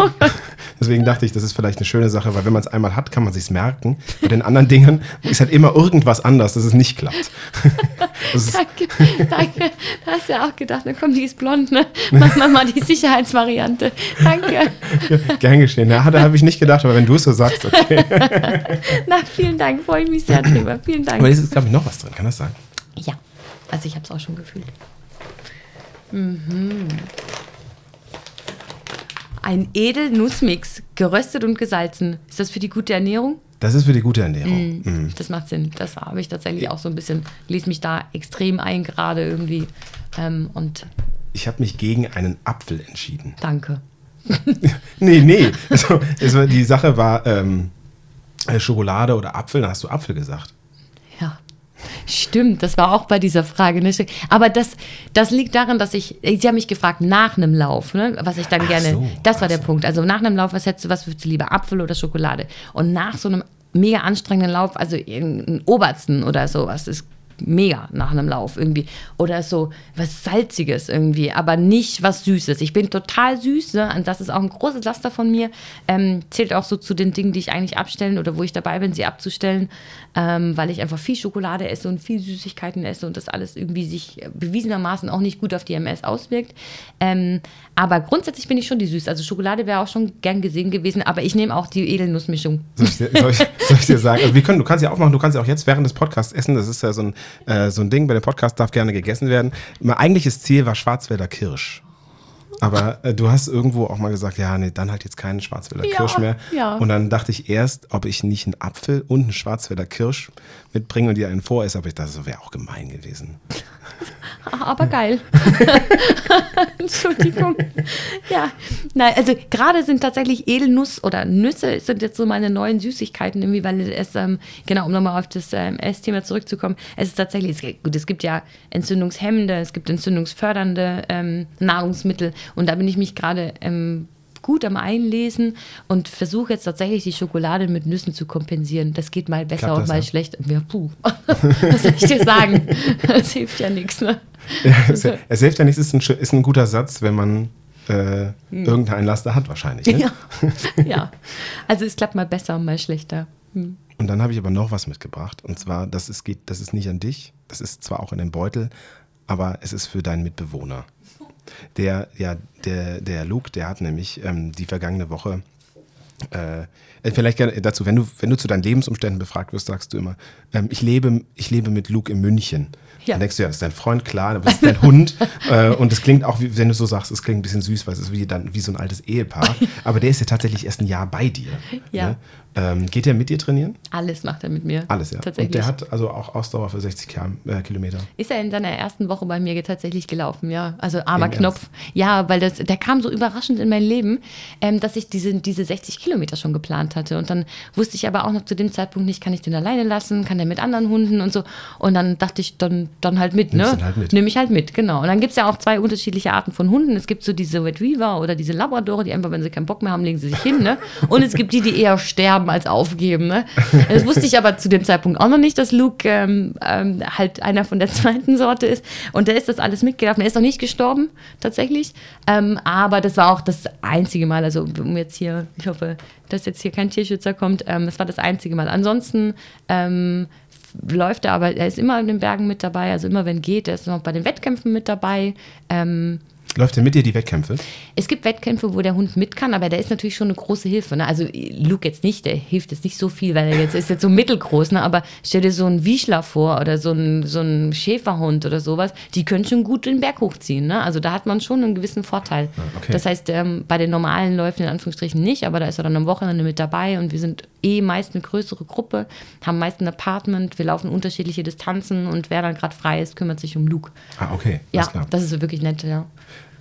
deswegen dachte ich, das ist vielleicht eine schöne Sache, weil wenn man es einmal hat, kann man sich merken. Bei den anderen Dingen ist halt immer irgendwas anders, dass es nicht klappt. <laughs> danke, danke. Da hast du ja auch gedacht, dann kommt die ist blond, ne? Mach mal, mal die Sicherheitsvariante. Danke. Ja, gern geschehen. Ja, da habe ich nicht gedacht, aber wenn du es so sagst, okay. <laughs> Na, vielen Dank, freue ich mich sehr drüber. Vielen Dank. Aber es ist, glaube ich, noch was drin, kann das sein? Ja, also ich habe es auch schon gefühlt. Mhm. Ein Edelnussmix, geröstet und gesalzen. Ist das für die gute Ernährung? Das ist für die gute Ernährung. Mm, mm. Das macht Sinn. Das habe ich tatsächlich auch so ein bisschen, lese mich da extrem ein gerade irgendwie. Ähm, und ich habe mich gegen einen Apfel entschieden. Danke. <laughs> nee, nee. Also, also, die Sache war ähm, Schokolade oder Apfel, dann hast du Apfel gesagt. Stimmt, das war auch bei dieser Frage. Ne? Aber das, das liegt daran, dass ich, Sie haben mich gefragt nach einem Lauf, ne? was ich dann ach gerne, so, das war der so. Punkt. Also nach einem Lauf, was hättest du, was würdest du lieber, Apfel oder Schokolade? Und nach so einem mega anstrengenden Lauf, also in Obersten oder sowas, ist mega nach einem Lauf irgendwie. Oder so was Salziges irgendwie, aber nicht was Süßes. Ich bin total süß, ne? und das ist auch ein großes Laster von mir. Ähm, zählt auch so zu den Dingen, die ich eigentlich abstellen oder wo ich dabei bin, sie abzustellen, ähm, weil ich einfach viel Schokolade esse und viel Süßigkeiten esse und das alles irgendwie sich bewiesenermaßen auch nicht gut auf die MS auswirkt. Ähm, aber grundsätzlich bin ich schon die Süß. Also Schokolade wäre auch schon gern gesehen gewesen, aber ich nehme auch die Edelnussmischung. Soll ich, soll ich, soll ich dir sagen? Also wir können, du kannst ja auch machen, du kannst ja auch jetzt während des Podcasts essen. Das ist ja so ein äh, so ein Ding. Bei dem Podcast darf gerne gegessen werden. Mein eigentliches Ziel war Schwarzwälder Kirsch. Aber äh, du hast irgendwo auch mal gesagt, ja, nee, dann halt jetzt keinen Schwarzwälder ja, Kirsch mehr. Ja. Und dann dachte ich erst, ob ich nicht einen Apfel und einen Schwarzwälder Kirsch mitbringe und dir einen voresse, aber ich dachte, das wäre auch gemein gewesen. Aber geil. <laughs> Entschuldigung. Ja, nein, also gerade sind tatsächlich Edelnuss oder Nüsse sind jetzt so meine neuen Süßigkeiten irgendwie, weil es, ähm, genau, um nochmal auf das ähm, Essthema zurückzukommen, es ist tatsächlich, es, gut, es gibt ja entzündungshemmende, es gibt entzündungsfördernde ähm, Nahrungsmittel und da bin ich mich gerade ähm, gut am Einlesen und versuche jetzt tatsächlich die Schokolade mit Nüssen zu kompensieren. Das geht mal besser und mal ja? schlecht. Ja, puh. <laughs> Was soll ich dir sagen? Das hilft ja nichts. Ne? Ja, es, es, hilft ja nichts, ist ein, ist ein guter Satz, wenn man äh, hm. irgendeinen Laster hat wahrscheinlich. Ne? Ja. <laughs> ja, also es klappt mal besser und mal schlechter. Hm. Und dann habe ich aber noch was mitgebracht. Und zwar, das ist, geht, das ist nicht an dich, das ist zwar auch in dem Beutel, aber es ist für deinen Mitbewohner. Der, ja, der, der Luke, der hat nämlich ähm, die vergangene Woche äh, vielleicht gerne dazu, wenn du, wenn du zu deinen Lebensumständen befragt wirst, sagst du immer, ähm, ich, lebe, ich lebe mit Luke in München. Ja. Dann denkst du, ja, das ist dein Freund, klar, aber das ist dein <laughs> Hund. Äh, und es klingt auch, wie, wenn du so sagst, es klingt ein bisschen süß, weil es ist wie, dann, wie so ein altes Ehepaar. <laughs> Aber der ist ja tatsächlich erst ein Jahr bei dir. Ja. Ne? Ähm, geht er mit dir trainieren? Alles macht er mit mir. Alles, ja. Tatsächlich. Und der hat also auch Ausdauer für 60 äh, Kilometer. Ist er in seiner ersten Woche bei mir tatsächlich gelaufen, ja. Also armer Im Knopf. Ernst? Ja, weil das, der kam so überraschend in mein Leben, ähm, dass ich diese, diese 60 Kilometer schon geplant hatte. Und dann wusste ich aber auch noch zu dem Zeitpunkt nicht, kann ich den alleine lassen, kann der mit anderen Hunden und so. Und dann dachte ich, dann, dann halt mit, Nimmst ne? Halt mit. Nehme ich halt mit, genau. Und dann gibt es ja auch zwei unterschiedliche Arten von Hunden. Es gibt so diese Retriever oder diese Labradore, die einfach, wenn sie keinen Bock mehr haben, legen sie sich hin, ne? Und es gibt die, die eher sterben als aufgeben geben. Ne? Das wusste ich aber zu dem Zeitpunkt auch noch nicht, dass Luke ähm, ähm, halt einer von der <laughs> zweiten Sorte ist. Und der ist das alles mitgelaufen. Er ist noch nicht gestorben, tatsächlich. Ähm, aber das war auch das einzige Mal, also um jetzt hier, ich hoffe, dass jetzt hier kein Tierschützer kommt, ähm, das war das einzige Mal. Ansonsten ähm, läuft er aber, er ist immer in den Bergen mit dabei, also immer wenn geht, er ist noch bei den Wettkämpfen mit dabei. Läuft er mit dir die Wettkämpfe? Es gibt Wettkämpfe, wo der Hund mit kann, aber der ist natürlich schon eine große Hilfe. Ne? Also Luke jetzt nicht, der hilft jetzt nicht so viel, weil er jetzt ist jetzt so mittelgroß, ne? aber stell dir so einen Wischler vor oder so einen, so einen Schäferhund oder sowas, die können schon gut den Berg hochziehen. Ne? Also da hat man schon einen gewissen Vorteil. Ah, okay. Das heißt, ähm, bei den normalen Läufen in Anführungsstrichen nicht, aber da ist er dann am Wochenende mit dabei und wir sind eh meist eine größere Gruppe, haben meist ein Apartment, wir laufen unterschiedliche Distanzen und wer dann gerade frei ist, kümmert sich um Luke. Ah, okay. Ja, das ist wirklich nett, ja.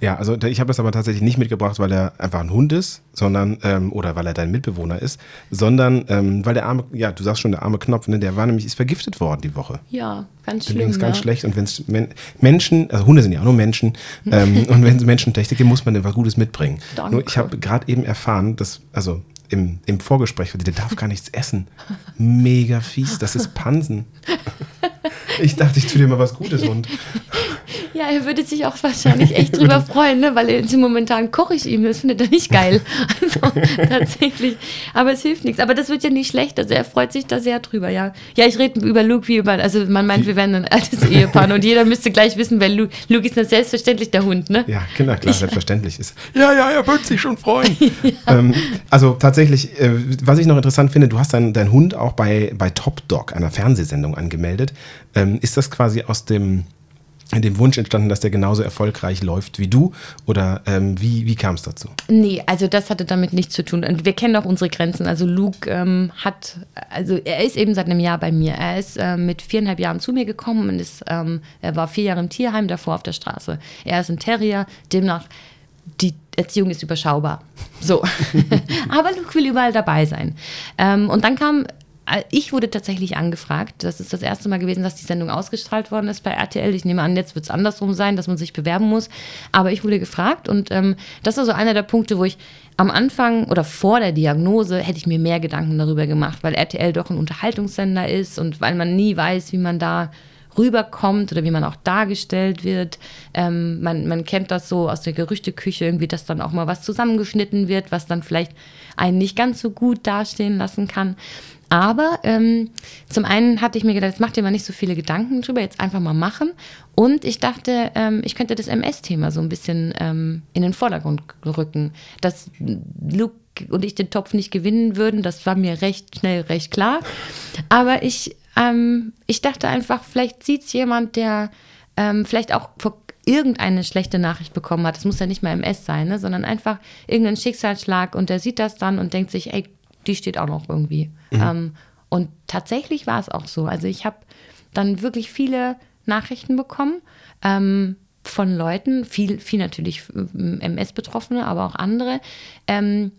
Ja, also ich habe das aber tatsächlich nicht mitgebracht, weil er einfach ein Hund ist, sondern ähm, oder weil er dein Mitbewohner ist, sondern ähm, weil der arme, ja, du sagst schon, der arme Knopf, ne, der war nämlich ist vergiftet worden die Woche. Ja, ganz schlimm. ist ganz ja. schlecht und wenn es men Menschen, also Hunde sind ja auch nur Menschen <laughs> ähm, und wenn es Menschen schlecht geht, muss man was Gutes mitbringen. Danke. Nur ich habe gerade eben erfahren, dass also im, im Vorgespräch, der darf gar nichts essen. Mega fies, das ist Pansen. <laughs> Ich dachte, ich tue dir mal was Gutes und. <laughs> Ja, er würde sich auch wahrscheinlich echt drüber <laughs> freuen, ne? weil er, momentan koche ich ihm, das findet er nicht geil. <laughs> Also tatsächlich. Aber es hilft nichts. Aber das wird ja nicht schlecht. Also er freut sich da sehr drüber, ja. Ja, ich rede über Luke wie über, also man meint, wir wären ein altes Ehepaar und jeder müsste gleich wissen, wer Luke, Luke ist selbstverständlich der Hund, ne? Ja, Kinder, klar, selbstverständlich ist. Ja, ja, er wird sich schon freuen. <laughs> ja. ähm, also tatsächlich, äh, was ich noch interessant finde, du hast deinen dein Hund auch bei, bei Top Dog, einer Fernsehsendung, angemeldet. Ähm, ist das quasi aus dem dem Wunsch entstanden, dass der genauso erfolgreich läuft wie du? Oder ähm, wie, wie kam es dazu? Nee, also das hatte damit nichts zu tun. Und wir kennen auch unsere Grenzen. Also Luke ähm, hat, also er ist eben seit einem Jahr bei mir. Er ist ähm, mit viereinhalb Jahren zu mir gekommen und ist, ähm, er war vier Jahre im Tierheim, davor auf der Straße. Er ist ein Terrier, demnach die Erziehung ist überschaubar. So. <laughs> Aber Luke will überall dabei sein. Ähm, und dann kam ich wurde tatsächlich angefragt. Das ist das erste Mal gewesen, dass die Sendung ausgestrahlt worden ist bei RTL. Ich nehme an, jetzt wird es andersrum sein, dass man sich bewerben muss. Aber ich wurde gefragt und ähm, das war so einer der Punkte, wo ich am Anfang oder vor der Diagnose hätte ich mir mehr Gedanken darüber gemacht, weil RTL doch ein Unterhaltungssender ist und weil man nie weiß, wie man da rüberkommt oder wie man auch dargestellt wird. Ähm, man, man kennt das so aus der Gerüchteküche, irgendwie, dass dann auch mal was zusammengeschnitten wird, was dann vielleicht einen nicht ganz so gut dastehen lassen kann. Aber ähm, zum einen hatte ich mir gedacht, jetzt macht ihr mal nicht so viele Gedanken drüber, jetzt einfach mal machen. Und ich dachte, ähm, ich könnte das MS-Thema so ein bisschen ähm, in den Vordergrund rücken. Dass Luke und ich den Topf nicht gewinnen würden, das war mir recht schnell, recht klar. Aber ich, ähm, ich dachte einfach, vielleicht sieht es jemand, der ähm, vielleicht auch vor irgendeine schlechte Nachricht bekommen hat. Das muss ja nicht mal MS sein, ne? sondern einfach irgendein Schicksalsschlag und der sieht das dann und denkt sich, ey, die steht auch noch irgendwie. Mhm. Ähm, und tatsächlich war es auch so. Also ich habe dann wirklich viele Nachrichten bekommen. Ähm, von Leuten, viel, viel natürlich MS-Betroffene, aber auch andere, ähm,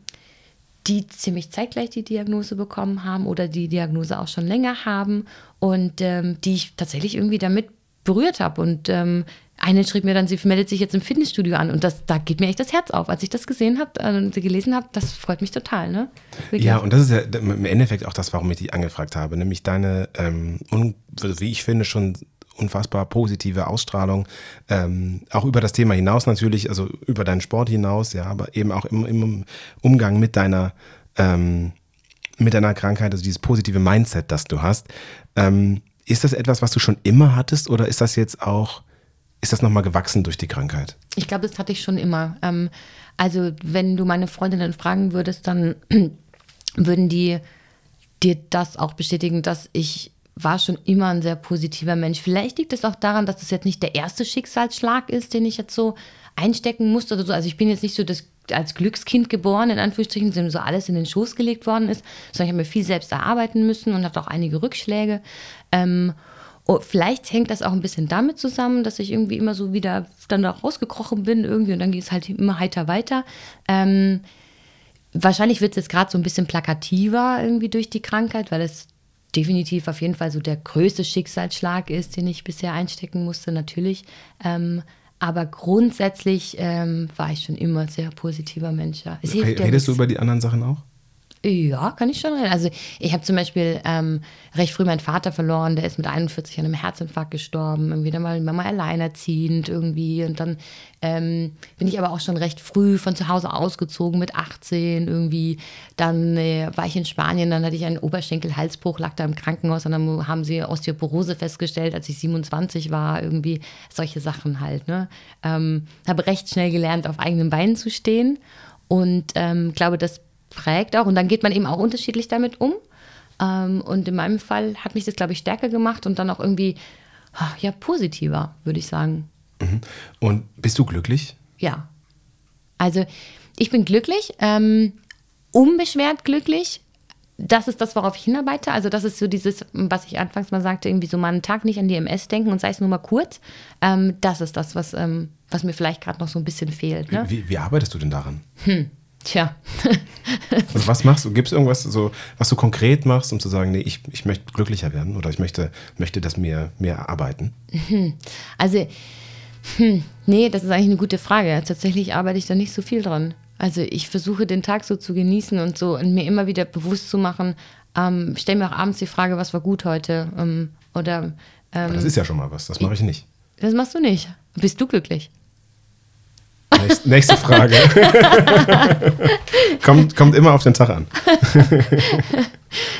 die ziemlich zeitgleich die Diagnose bekommen haben oder die Diagnose auch schon länger haben und ähm, die ich tatsächlich irgendwie damit berührt habe. Und ähm, eine schrieb mir dann, sie meldet sich jetzt im Fitnessstudio an und das, da geht mir echt das Herz auf. Als ich das gesehen habe und äh, gelesen habe, das freut mich total. Ne? Ja, und das ist ja im Endeffekt auch das, warum ich dich angefragt habe, nämlich deine, ähm, wie ich finde, schon unfassbar positive Ausstrahlung, ähm, auch über das Thema hinaus natürlich, also über deinen Sport hinaus, ja, aber eben auch im, im Umgang mit deiner, ähm, mit deiner Krankheit, also dieses positive Mindset, das du hast. Ähm, ist das etwas, was du schon immer hattest oder ist das jetzt auch, ist das nochmal gewachsen durch die Krankheit? Ich glaube, das hatte ich schon immer. Ähm, also wenn du meine Freundinnen fragen würdest, dann <clears throat> würden die dir das auch bestätigen, dass ich war schon immer ein sehr positiver Mensch. Vielleicht liegt es auch daran, dass das jetzt nicht der erste Schicksalsschlag ist, den ich jetzt so einstecken musste oder so. Also ich bin jetzt nicht so das als Glückskind geboren, in Anführungsstrichen, dem so alles in den Schoß gelegt worden ist, sondern ich habe mir viel selbst erarbeiten müssen und hatte auch einige Rückschläge. Ähm, oh, vielleicht hängt das auch ein bisschen damit zusammen, dass ich irgendwie immer so wieder dann da rausgekrochen bin irgendwie und dann geht es halt immer heiter weiter. Ähm, wahrscheinlich wird es jetzt gerade so ein bisschen plakativer irgendwie durch die Krankheit, weil es definitiv auf jeden Fall so der größte Schicksalsschlag ist, den ich bisher einstecken musste, natürlich. Ähm, aber grundsätzlich ähm, war ich schon immer ein sehr positiver Mensch. Ja. Redest du über die anderen Sachen auch? Ja, kann ich schon reden. Also ich habe zum Beispiel ähm, recht früh meinen Vater verloren, der ist mit 41 an einem Herzinfarkt gestorben, irgendwie dann mal Mama alleinerziehend irgendwie. Und dann ähm, bin ich aber auch schon recht früh von zu Hause ausgezogen mit 18 irgendwie. Dann äh, war ich in Spanien, dann hatte ich einen Oberschenkel-Halsbruch, lag da im Krankenhaus und dann haben sie Osteoporose festgestellt, als ich 27 war, irgendwie solche Sachen halt. Ne? Ähm, habe recht schnell gelernt, auf eigenen Beinen zu stehen und ähm, glaube, das prägt auch. Und dann geht man eben auch unterschiedlich damit um. Ähm, und in meinem Fall hat mich das, glaube ich, stärker gemacht und dann auch irgendwie, ja, positiver, würde ich sagen. Mhm. Und bist du glücklich? Ja. Also, ich bin glücklich, ähm, unbeschwert glücklich. Das ist das, worauf ich hinarbeite. Also, das ist so dieses, was ich anfangs mal sagte, irgendwie so mal einen Tag nicht an die MS denken und sei es nur mal kurz. Ähm, das ist das, was, ähm, was mir vielleicht gerade noch so ein bisschen fehlt. Ne? Wie, wie, arbeitest du denn daran? Hm. Tja. <laughs> also was machst du? Gibt es irgendwas, so, was du konkret machst, um zu sagen, nee, ich, ich möchte glücklicher werden oder ich möchte, möchte das mir mehr erarbeiten? Mhm. Also, hm, nee, das ist eigentlich eine gute Frage. Tatsächlich arbeite ich da nicht so viel dran. Also ich versuche den Tag so zu genießen und so und mir immer wieder bewusst zu machen, ähm, stelle mir auch abends die Frage, was war gut heute? Ähm, oder ähm, das ist ja schon mal was, das mache ich nicht. Das machst du nicht. Bist du glücklich? Nächste, Frage. <laughs> kommt, kommt immer auf den Tag an.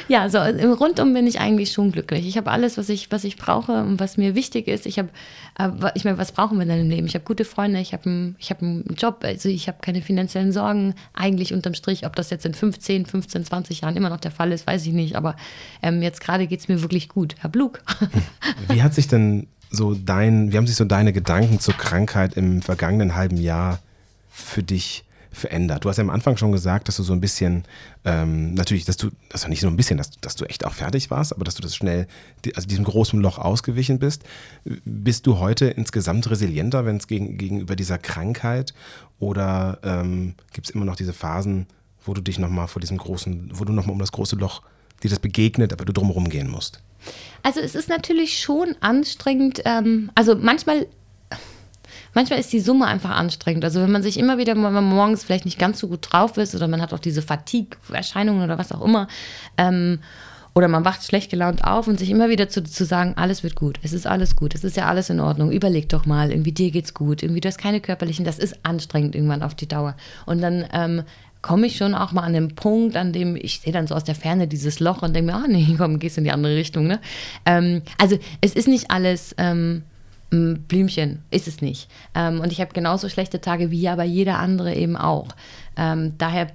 ja, so im Rundum bin ich eigentlich schon glücklich. Ich habe alles, was ich, was ich brauche und was mir wichtig ist. Ich habe, äh, ich meine, was brauchen wir denn im Leben? Ich habe gute Freunde, ich habe einen, hab einen Job, also ich habe keine finanziellen Sorgen. Eigentlich unterm Strich, ob das jetzt in 15, 15, 20 Jahren immer noch der Fall ist, weiß ich nicht. Aber ähm, jetzt gerade geht es mir wirklich gut. Herr Blug. Wie hat sich denn so dein, wie haben sich so deine Gedanken zur Krankheit im vergangenen halben Jahr für dich verändert? Du hast ja am Anfang schon gesagt, dass du so ein bisschen, ähm, natürlich, dass du, das war nicht nur ein bisschen, dass, dass du echt auch fertig warst, aber dass du das schnell, also diesem großen Loch ausgewichen bist. Bist du heute insgesamt resilienter, wenn es gegen, gegenüber dieser Krankheit oder ähm, gibt es immer noch diese Phasen, wo du dich nochmal vor diesem großen, wo du nochmal um das große Loch, dir das begegnet, aber du drumherum gehen musst? Also es ist natürlich schon anstrengend. Ähm, also manchmal, manchmal ist die Summe einfach anstrengend. Also wenn man sich immer wieder, wenn man morgens vielleicht nicht ganz so gut drauf ist oder man hat auch diese Fatigue-Erscheinungen oder was auch immer. Ähm, oder man wacht schlecht gelaunt auf und sich immer wieder zu, zu sagen, alles wird gut, es ist alles gut, es ist ja alles in Ordnung, überleg doch mal, irgendwie dir geht's gut, irgendwie du hast keine körperlichen, das ist anstrengend irgendwann auf die Dauer. Und dann ähm, komme ich schon auch mal an den Punkt, an dem ich sehe dann so aus der Ferne dieses Loch und denke mir, ah nee, <laughs> komm, gehst in die andere Richtung. Ne? Ähm, also es ist nicht alles ähm, Blümchen, ist es nicht. Ähm, und ich habe genauso schlechte Tage wie aber jeder andere eben auch. Ähm, daher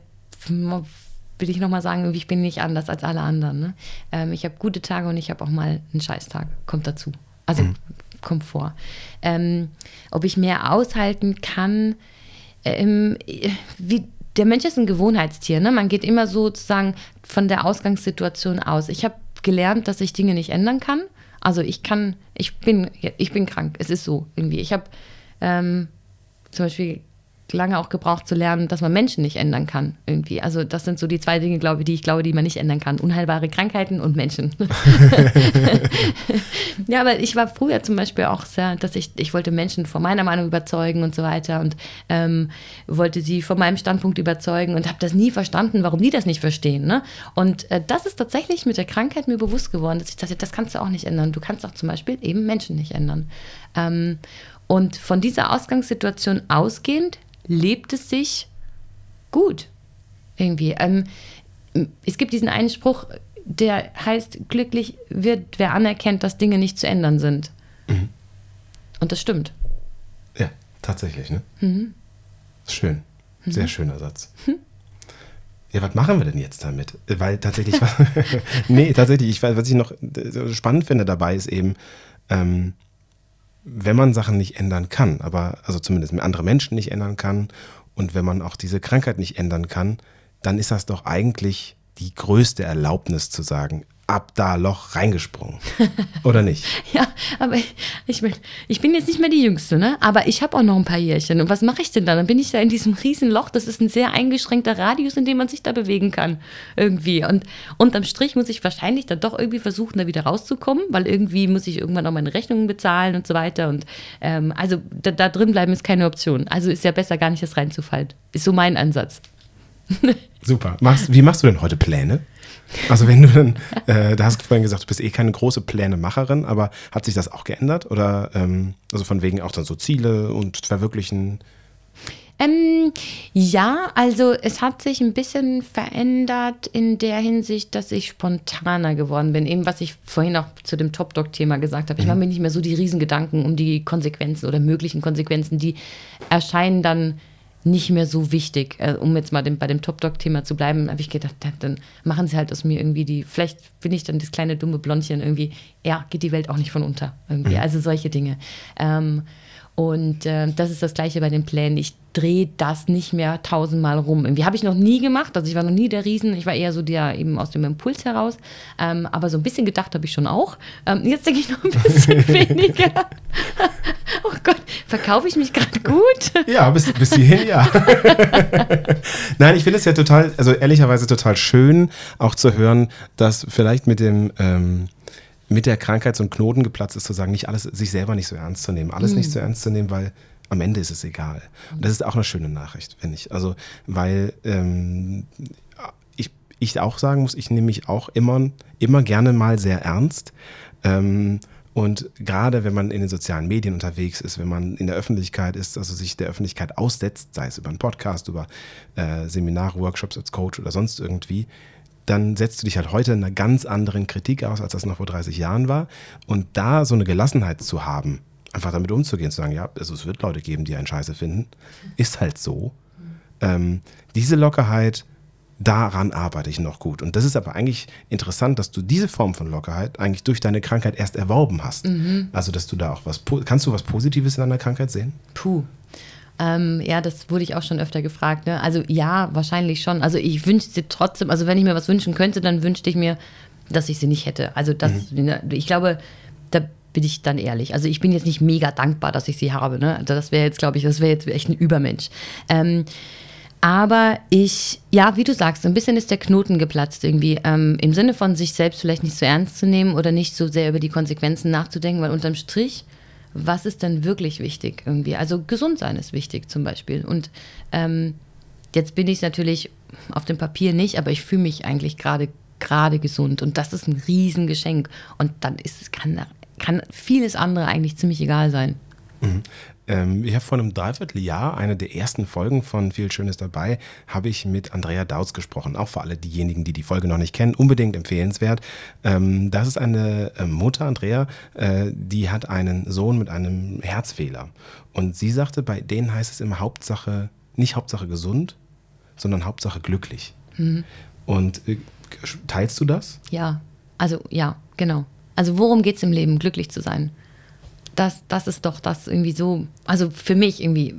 will ich nochmal sagen, ich bin nicht anders als alle anderen. Ne? Ähm, ich habe gute Tage und ich habe auch mal einen Scheißtag, kommt dazu. Also mhm. kommt vor. Ähm, ob ich mehr aushalten kann, wie der Mensch ist ein Gewohnheitstier. Ne? Man geht immer sozusagen von der Ausgangssituation aus. Ich habe gelernt, dass ich Dinge nicht ändern kann, Also ich kann, ich bin, ich bin krank. Es ist so irgendwie. Ich habe ähm, zum Beispiel lange auch gebraucht zu lernen, dass man Menschen nicht ändern kann irgendwie. Also das sind so die zwei Dinge, glaube ich, die ich glaube, die man nicht ändern kann. Unheilbare Krankheiten und Menschen. <laughs> ja, aber ich war früher zum Beispiel auch sehr, dass ich, ich wollte Menschen von meiner Meinung überzeugen und so weiter und ähm, wollte sie von meinem Standpunkt überzeugen und habe das nie verstanden, warum die das nicht verstehen. Ne? Und äh, das ist tatsächlich mit der Krankheit mir bewusst geworden, dass ich dachte, das kannst du auch nicht ändern. Du kannst auch zum Beispiel eben Menschen nicht ändern. Ähm, und von dieser Ausgangssituation ausgehend lebt es sich gut. Irgendwie. Ähm, es gibt diesen einen Spruch, der heißt, glücklich wird, wer anerkennt, dass Dinge nicht zu ändern sind. Mhm. Und das stimmt. Ja, tatsächlich, ne? Mhm. Schön. Sehr mhm. schöner Satz. Mhm. Ja, was machen wir denn jetzt damit? Weil tatsächlich, <laughs> nee, tatsächlich, ich, was ich noch spannend finde dabei ist eben, ähm, wenn man Sachen nicht ändern kann, aber also zumindest andere Menschen nicht ändern kann und wenn man auch diese Krankheit nicht ändern kann, dann ist das doch eigentlich die größte Erlaubnis zu sagen, ab da Loch reingesprungen. Oder nicht? <laughs> ja, aber ich, bin, ich bin jetzt nicht mehr die Jüngste, ne? Aber ich habe auch noch ein paar Jährchen. Und was mache ich denn da? Dann bin ich da in diesem riesen Loch. Das ist ein sehr eingeschränkter Radius, in dem man sich da bewegen kann. Irgendwie. Und unterm Strich muss ich wahrscheinlich dann doch irgendwie versuchen, da wieder rauszukommen, weil irgendwie muss ich irgendwann auch meine Rechnungen bezahlen und so weiter. Und ähm, also da, da drin bleiben ist keine Option. Also ist ja besser, gar nicht das reinzufallen. Ist so mein Ansatz. <laughs> Super. Machst, wie machst du denn heute Pläne? Also wenn du dann, äh, da hast du vorhin gesagt, du bist eh keine große Plänemacherin, aber hat sich das auch geändert? Oder ähm, also von wegen auch dann so Ziele und Verwirklichen? Ähm, ja, also es hat sich ein bisschen verändert in der Hinsicht, dass ich spontaner geworden bin. Eben was ich vorhin auch zu dem Top-Dog-Thema gesagt habe. Ich mhm. mache mir nicht mehr so die Riesengedanken um die Konsequenzen oder möglichen Konsequenzen, die erscheinen dann nicht mehr so wichtig. Äh, um jetzt mal dem, bei dem Top-Dog-Thema zu bleiben, habe ich gedacht, dann machen sie halt aus mir irgendwie die, vielleicht bin ich dann das kleine dumme Blondchen irgendwie, ja, geht die Welt auch nicht von unter. Irgendwie. Mhm. Also solche Dinge. Ähm, und äh, das ist das Gleiche bei den Plänen. Ich drehe das nicht mehr tausendmal rum. Irgendwie habe ich noch nie gemacht. Also ich war noch nie der Riesen. Ich war eher so der eben aus dem Impuls heraus. Ähm, aber so ein bisschen gedacht habe ich schon auch. Ähm, jetzt denke ich noch ein bisschen <laughs> weniger. oh Gott, verkaufe ich mich gerade gut? ja, bis, bis hierhin ja. <laughs> Nein, ich finde es ja total, also ehrlicherweise total schön, auch zu hören, dass vielleicht mit dem ähm, mit der Krankheit so ein Knoten geplatzt ist, zu sagen, nicht alles, sich selber nicht so ernst zu nehmen, alles mhm. nicht so ernst zu nehmen, weil am Ende ist es egal. Und das ist auch eine schöne Nachricht, finde ich. Also, weil ähm, ich, ich auch sagen muss, ich nehme mich auch immer, immer gerne mal sehr ernst. Ähm, und gerade wenn man in den sozialen Medien unterwegs ist, wenn man in der Öffentlichkeit ist, also sich der Öffentlichkeit aussetzt, sei es über einen Podcast, über äh, Seminare, Workshops als Coach oder sonst irgendwie, dann setzt du dich halt heute in einer ganz anderen Kritik aus, als das noch vor 30 Jahren war. Und da so eine Gelassenheit zu haben, einfach damit umzugehen, zu sagen, ja, also es wird Leute geben, die einen Scheiße finden, ist halt so. Ähm, diese Lockerheit, daran arbeite ich noch gut. Und das ist aber eigentlich interessant, dass du diese Form von Lockerheit eigentlich durch deine Krankheit erst erworben hast. Mhm. Also, dass du da auch was, kannst du was Positives in deiner Krankheit sehen? Puh. Ähm, ja, das wurde ich auch schon öfter gefragt. Ne? Also ja, wahrscheinlich schon. Also ich wünschte sie trotzdem, also wenn ich mir was wünschen könnte, dann wünschte ich mir, dass ich sie nicht hätte. Also das, mhm. Ne, ich glaube, da bin ich dann ehrlich. Also ich bin jetzt nicht mega dankbar, dass ich sie habe. Ne? Also das wäre jetzt, glaube ich, das wäre jetzt echt ein Übermensch. Ähm, aber ich, ja, wie du sagst, ein bisschen ist der Knoten geplatzt irgendwie. Ähm, Im Sinne von sich selbst vielleicht nicht so ernst zu nehmen oder nicht so sehr über die Konsequenzen nachzudenken, weil unterm Strich was ist denn wirklich wichtig irgendwie? Also gesund sein ist wichtig zum Beispiel. Und ähm, jetzt bin ich natürlich auf dem Papier nicht, aber ich fühle mich eigentlich gerade gerade gesund und das ist ein Riesengeschenk. Und dann ist, kann, kann vieles andere eigentlich ziemlich egal sein. Mhm. Ähm, ich habe vor einem Dreivierteljahr, eine der ersten Folgen von Viel Schönes dabei, habe ich mit Andrea Dautz gesprochen. Auch für alle diejenigen, die die Folge noch nicht kennen, unbedingt empfehlenswert. Ähm, das ist eine äh, Mutter, Andrea, äh, die hat einen Sohn mit einem Herzfehler. Und sie sagte, bei denen heißt es immer Hauptsache, nicht Hauptsache gesund, sondern Hauptsache glücklich. Mhm. Und äh, teilst du das? Ja, also ja, genau. Also worum geht es im Leben, glücklich zu sein? Das, das ist doch das irgendwie so, also für mich irgendwie,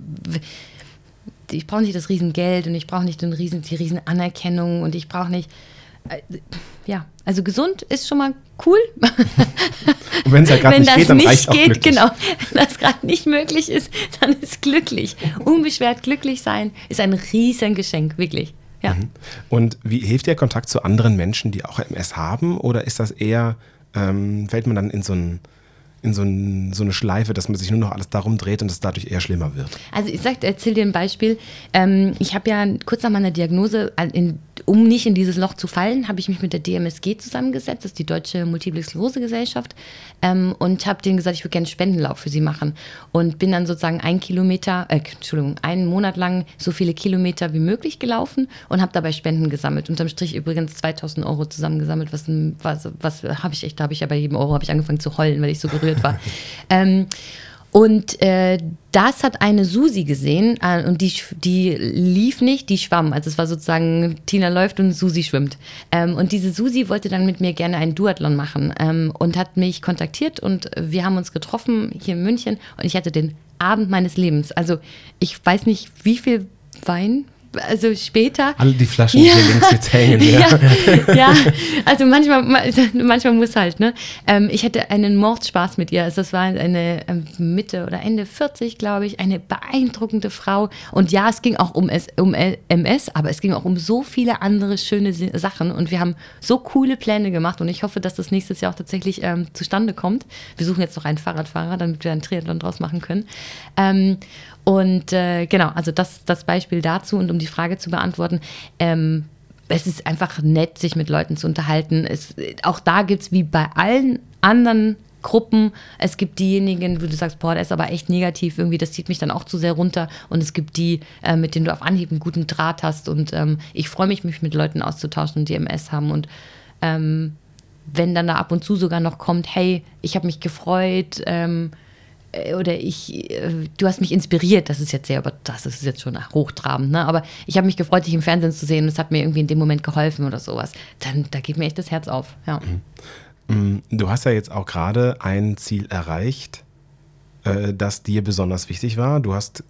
ich brauche nicht das Riesengeld und ich brauche nicht den Riesen, die Riesenanerkennung und ich brauche nicht ja, also gesund ist schon mal cool. Und wenn es halt gerade nicht geht, dann nicht reicht geht, glücklich. genau, wenn das gerade nicht möglich ist, dann ist glücklich. Unbeschwert glücklich sein ist ein Riesengeschenk, wirklich. Ja. Mhm. Und wie hilft der Kontakt zu anderen Menschen, die auch MS haben? Oder ist das eher, ähm, fällt man dann in so ein in so, ein, so, eine Schleife, dass man sich nur noch alles darum dreht und es dadurch eher schlimmer wird. Also ich sag, erzähl dir ein Beispiel. Ähm, ich habe ja kurz nach meiner Diagnose, äh, in, um nicht in dieses Loch zu fallen, habe ich mich mit der DMSG zusammengesetzt, das ist die Deutsche Multiple Sklerose Gesellschaft, ähm, und habe denen gesagt, ich würde gerne einen Spendenlauf für sie machen. Und bin dann sozusagen ein Kilometer, äh, Entschuldigung, einen Monat lang so viele Kilometer wie möglich gelaufen und habe dabei Spenden gesammelt. Unterm Strich übrigens 2000 Euro zusammengesammelt, was, was, was habe ich echt, da habe ich ja bei jedem Euro ich angefangen zu heulen, weil ich so gerührt war. <laughs> ähm, und äh, das hat eine Susi gesehen äh, und die, die lief nicht, die schwamm. Also es war sozusagen, Tina läuft und Susi schwimmt. Ähm, und diese Susi wollte dann mit mir gerne einen Duathlon machen ähm, und hat mich kontaktiert und wir haben uns getroffen hier in München und ich hatte den Abend meines Lebens. Also ich weiß nicht, wie viel Wein also später. Alle die Flaschen, die hier links jetzt hängen. Ja. <laughs> ja, ja, also manchmal, manchmal muss halt, ne? Ähm, ich hatte einen Mordspaß mit ihr. Also das war eine ähm, Mitte oder Ende 40, glaube ich, eine beeindruckende Frau. Und ja, es ging auch um, S, um MS, aber es ging auch um so viele andere schöne Sachen. Und wir haben so coole Pläne gemacht und ich hoffe, dass das nächstes Jahr auch tatsächlich ähm, zustande kommt. Wir suchen jetzt noch einen Fahrradfahrer, damit wir einen Triathlon draus machen können. Ähm, und äh, genau, also das das Beispiel dazu und um die Frage zu beantworten. Ähm, es ist einfach nett, sich mit Leuten zu unterhalten. Es, auch da gibt es wie bei allen anderen Gruppen, es gibt diejenigen, wo du sagst, boah, der ist aber echt negativ, irgendwie, das zieht mich dann auch zu sehr runter. Und es gibt die, äh, mit denen du auf Anhieb einen guten Draht hast. Und ähm, ich freue mich, mich mit Leuten auszutauschen, die MS haben. Und ähm, wenn dann da ab und zu sogar noch kommt, hey, ich habe mich gefreut, ähm, äh, oder ich, äh, du hast mich inspiriert, das ist jetzt sehr, aber das ist jetzt schon hochtrabend, ne? aber ich habe mich gefreut, dich im Fernsehen zu sehen und es hat mir irgendwie in dem Moment geholfen oder sowas. Dann, da geht mir echt das Herz auf, ja. Mhm. Mm, du hast ja jetzt auch gerade ein Ziel erreicht, äh, das dir besonders wichtig war. Du hast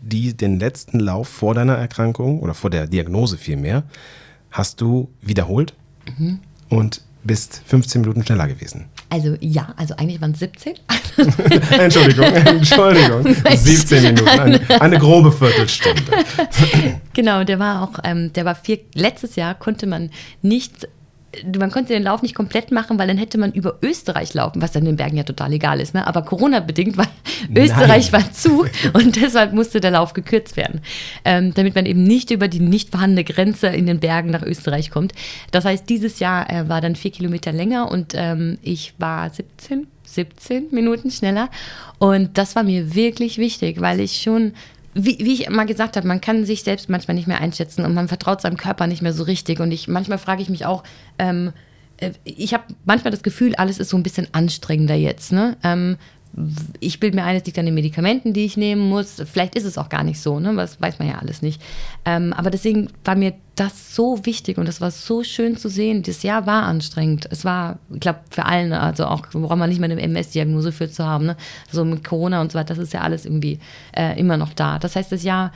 die, den letzten Lauf vor deiner Erkrankung oder vor der Diagnose vielmehr, hast du wiederholt mhm. und bist 15 Minuten schneller gewesen. Also ja, also eigentlich waren es 17. Entschuldigung, Entschuldigung. <laughs> 17 Minuten, eine, eine grobe Viertelstunde. <laughs> genau, der war auch, ähm, der war vier, letztes Jahr konnte man nicht man konnte den Lauf nicht komplett machen, weil dann hätte man über Österreich laufen, was dann in den Bergen ja total egal ist. Ne? Aber Corona-bedingt, weil <laughs> Nein. Österreich war zu und deshalb musste der Lauf gekürzt werden, ähm, damit man eben nicht über die nicht vorhandene Grenze in den Bergen nach Österreich kommt. Das heißt, dieses Jahr äh, war dann vier Kilometer länger und ähm, ich war 17, 17 Minuten schneller. Und das war mir wirklich wichtig, weil ich schon wie, wie, ich immer gesagt habe, man kann sich selbst manchmal nicht mehr einschätzen und man vertraut seinem Körper nicht mehr so richtig. Und ich manchmal frage ich mich auch, ähm, äh, ich habe manchmal das Gefühl, alles ist so ein bisschen anstrengender jetzt. Ne? Ähm, ich bilde mir ein, es liegt an den Medikamenten, die ich nehmen muss. Vielleicht ist es auch gar nicht so, ne? das weiß man ja alles nicht. Ähm, aber deswegen war mir das so wichtig und es war so schön zu sehen. Das Jahr war anstrengend. Es war, ich glaube, für allen, also auch, woran man nicht mehr eine MS-Diagnose für zu haben, ne? so mit Corona und so weiter, das ist ja alles irgendwie äh, immer noch da. Das heißt, das Jahr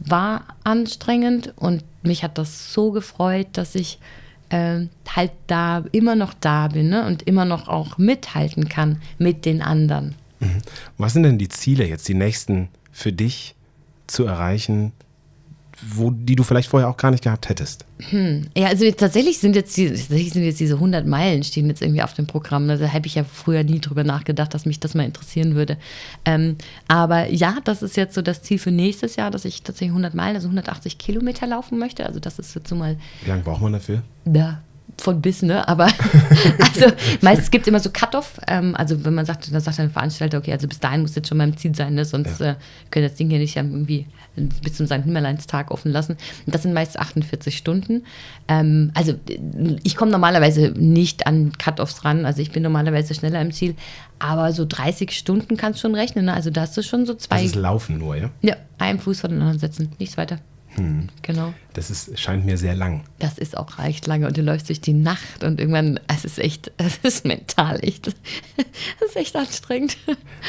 war anstrengend und mich hat das so gefreut, dass ich äh, halt da immer noch da bin ne? und immer noch auch mithalten kann mit den anderen. Mhm. Was sind denn die Ziele jetzt, die nächsten für dich zu erreichen, wo, die du vielleicht vorher auch gar nicht gehabt hättest? Hm. Ja, also tatsächlich sind jetzt, die, tatsächlich sind jetzt diese 100 Meilen stehen jetzt irgendwie auf dem Programm. Da habe ich ja früher nie drüber nachgedacht, dass mich das mal interessieren würde. Ähm, aber ja, das ist jetzt so das Ziel für nächstes Jahr, dass ich tatsächlich 100 Meilen, also 180 Kilometer laufen möchte. Also das ist jetzt so mal. Wie lange braucht man dafür? Ja, von bis, ne? Aber <laughs> also meistens gibt es immer so Cut-off. Ähm, also wenn man sagt, dann sagt ein Veranstalter, okay, also bis dahin muss jetzt schon beim Ziel sein, ne? Sonst ja. äh, können das Ding hier nicht irgendwie bis zum St. Nimmerleinstag offen lassen. Und das sind meist 48 Stunden. Ähm, also ich komme normalerweise nicht an Cut-offs ran. Also ich bin normalerweise schneller im Ziel. Aber so 30 Stunden kannst du schon rechnen. Ne? Also da hast du schon so zwei. Das ist Laufen nur, ja? Ja, einen Fuß vor den anderen setzen, nichts weiter. Hm. Genau. Das ist, scheint mir sehr lang. Das ist auch recht lange und du läufst durch die Nacht und irgendwann, es ist echt, <laughs> es ist mental echt, <laughs> es ist echt anstrengend.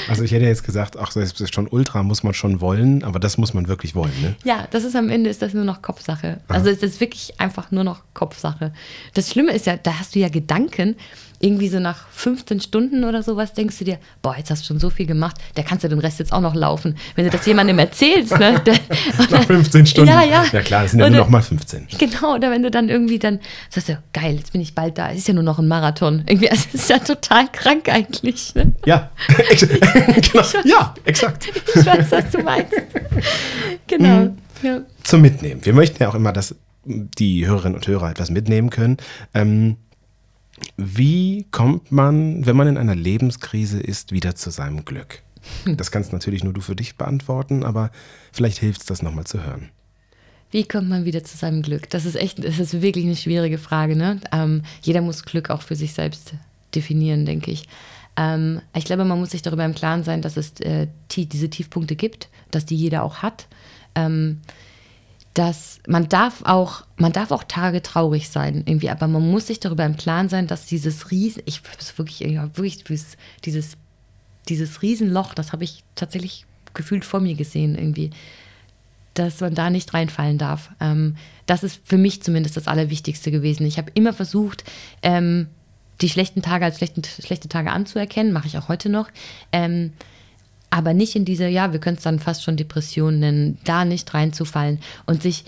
Also ich hätte jetzt gesagt, ach, das ist schon Ultra, muss man schon wollen, aber das muss man wirklich wollen, ne? Ja, das ist am Ende, ist das nur noch Kopfsache. Aha. Also es ist wirklich einfach nur noch Kopfsache. Das Schlimme ist ja, da hast du ja Gedanken, irgendwie so nach 15 Stunden oder sowas denkst du dir, boah, jetzt hast du schon so viel gemacht, der kannst du den Rest jetzt auch noch laufen. Wenn du das jemandem erzählst, ne? <laughs> Nach 15 Stunden. Ja, ja. Ja klar, das sind ja oder, nur noch mal 15. Genau, oder wenn du dann irgendwie dann sagst du, geil, jetzt bin ich bald da, es ist ja nur noch ein Marathon. Irgendwie, also es ist ja total krank eigentlich. Ne? Ja, <laughs> genau. ja, exakt. Ich weiß, was du meinst. Genau. Mhm. Ja. Zum Mitnehmen. Wir möchten ja auch immer, dass die Hörerinnen und Hörer etwas mitnehmen können. Ähm, wie kommt man, wenn man in einer Lebenskrise ist, wieder zu seinem Glück? Hm. Das kannst natürlich nur du für dich beantworten, aber vielleicht hilft es, das nochmal zu hören. Wie kommt man wieder zu seinem Glück? Das ist echt, das ist wirklich eine schwierige Frage. Ne? Ähm, jeder muss Glück auch für sich selbst definieren, denke ich. Ähm, ich glaube, man muss sich darüber im Klaren sein, dass es äh, diese Tiefpunkte gibt, dass die jeder auch hat. Ähm, dass man darf auch, man darf auch Tage traurig sein, irgendwie, aber man muss sich darüber im Klaren sein, dass dieses Riesen, ich wirklich, ja, wirklich dieses, dieses Riesenloch, das habe ich tatsächlich gefühlt vor mir gesehen, irgendwie, dass man da nicht reinfallen darf. Ähm, das ist für mich zumindest das Allerwichtigste gewesen. Ich habe immer versucht, ähm, die schlechten Tage als schlechten, schlechte Tage anzuerkennen, mache ich auch heute noch. Ähm, aber nicht in diese, ja, wir können es dann fast schon Depression nennen, da nicht reinzufallen und sich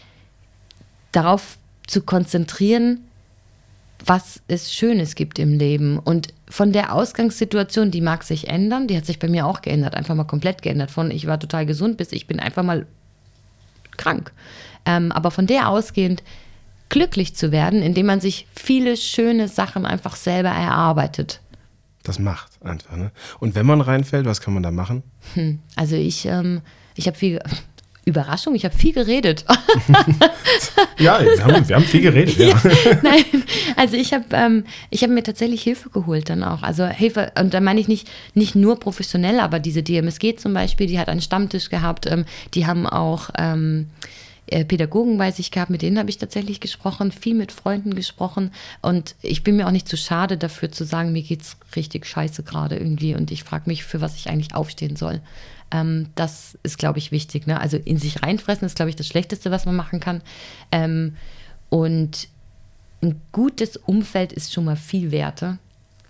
darauf zu konzentrieren, was es Schönes gibt im Leben. Und von der Ausgangssituation, die mag sich ändern, die hat sich bei mir auch geändert, einfach mal komplett geändert. Von ich war total gesund bis ich bin einfach mal krank. Ähm, aber von der ausgehend glücklich zu werden, indem man sich viele schöne Sachen einfach selber erarbeitet. Das macht einfach. Ne? Und wenn man reinfällt, was kann man da machen? Hm, also ich, ähm, ich habe viel. <laughs> Überraschung, ich habe viel geredet. ja, wir haben, wir haben, viel geredet, ja. <laughs> Nein, also ich habe ähm, hab mir tatsächlich Hilfe geholt dann auch. Also Hilfe, und da meine ich nicht, nicht nur professionell, aber diese DMSG zum Beispiel, die hat einen Stammtisch gehabt, ähm, die haben auch ähm, äh, Pädagogen bei sich gehabt, mit denen habe ich tatsächlich gesprochen, viel mit Freunden gesprochen und ich bin mir auch nicht zu schade dafür zu sagen, mir geht es richtig scheiße gerade irgendwie und ich frage mich, für was ich eigentlich aufstehen soll. Ähm, das ist, glaube ich, wichtig. Ne? Also in sich reinfressen ist, glaube ich, das Schlechteste, was man machen kann. Ähm, und ein gutes Umfeld ist schon mal viel werter.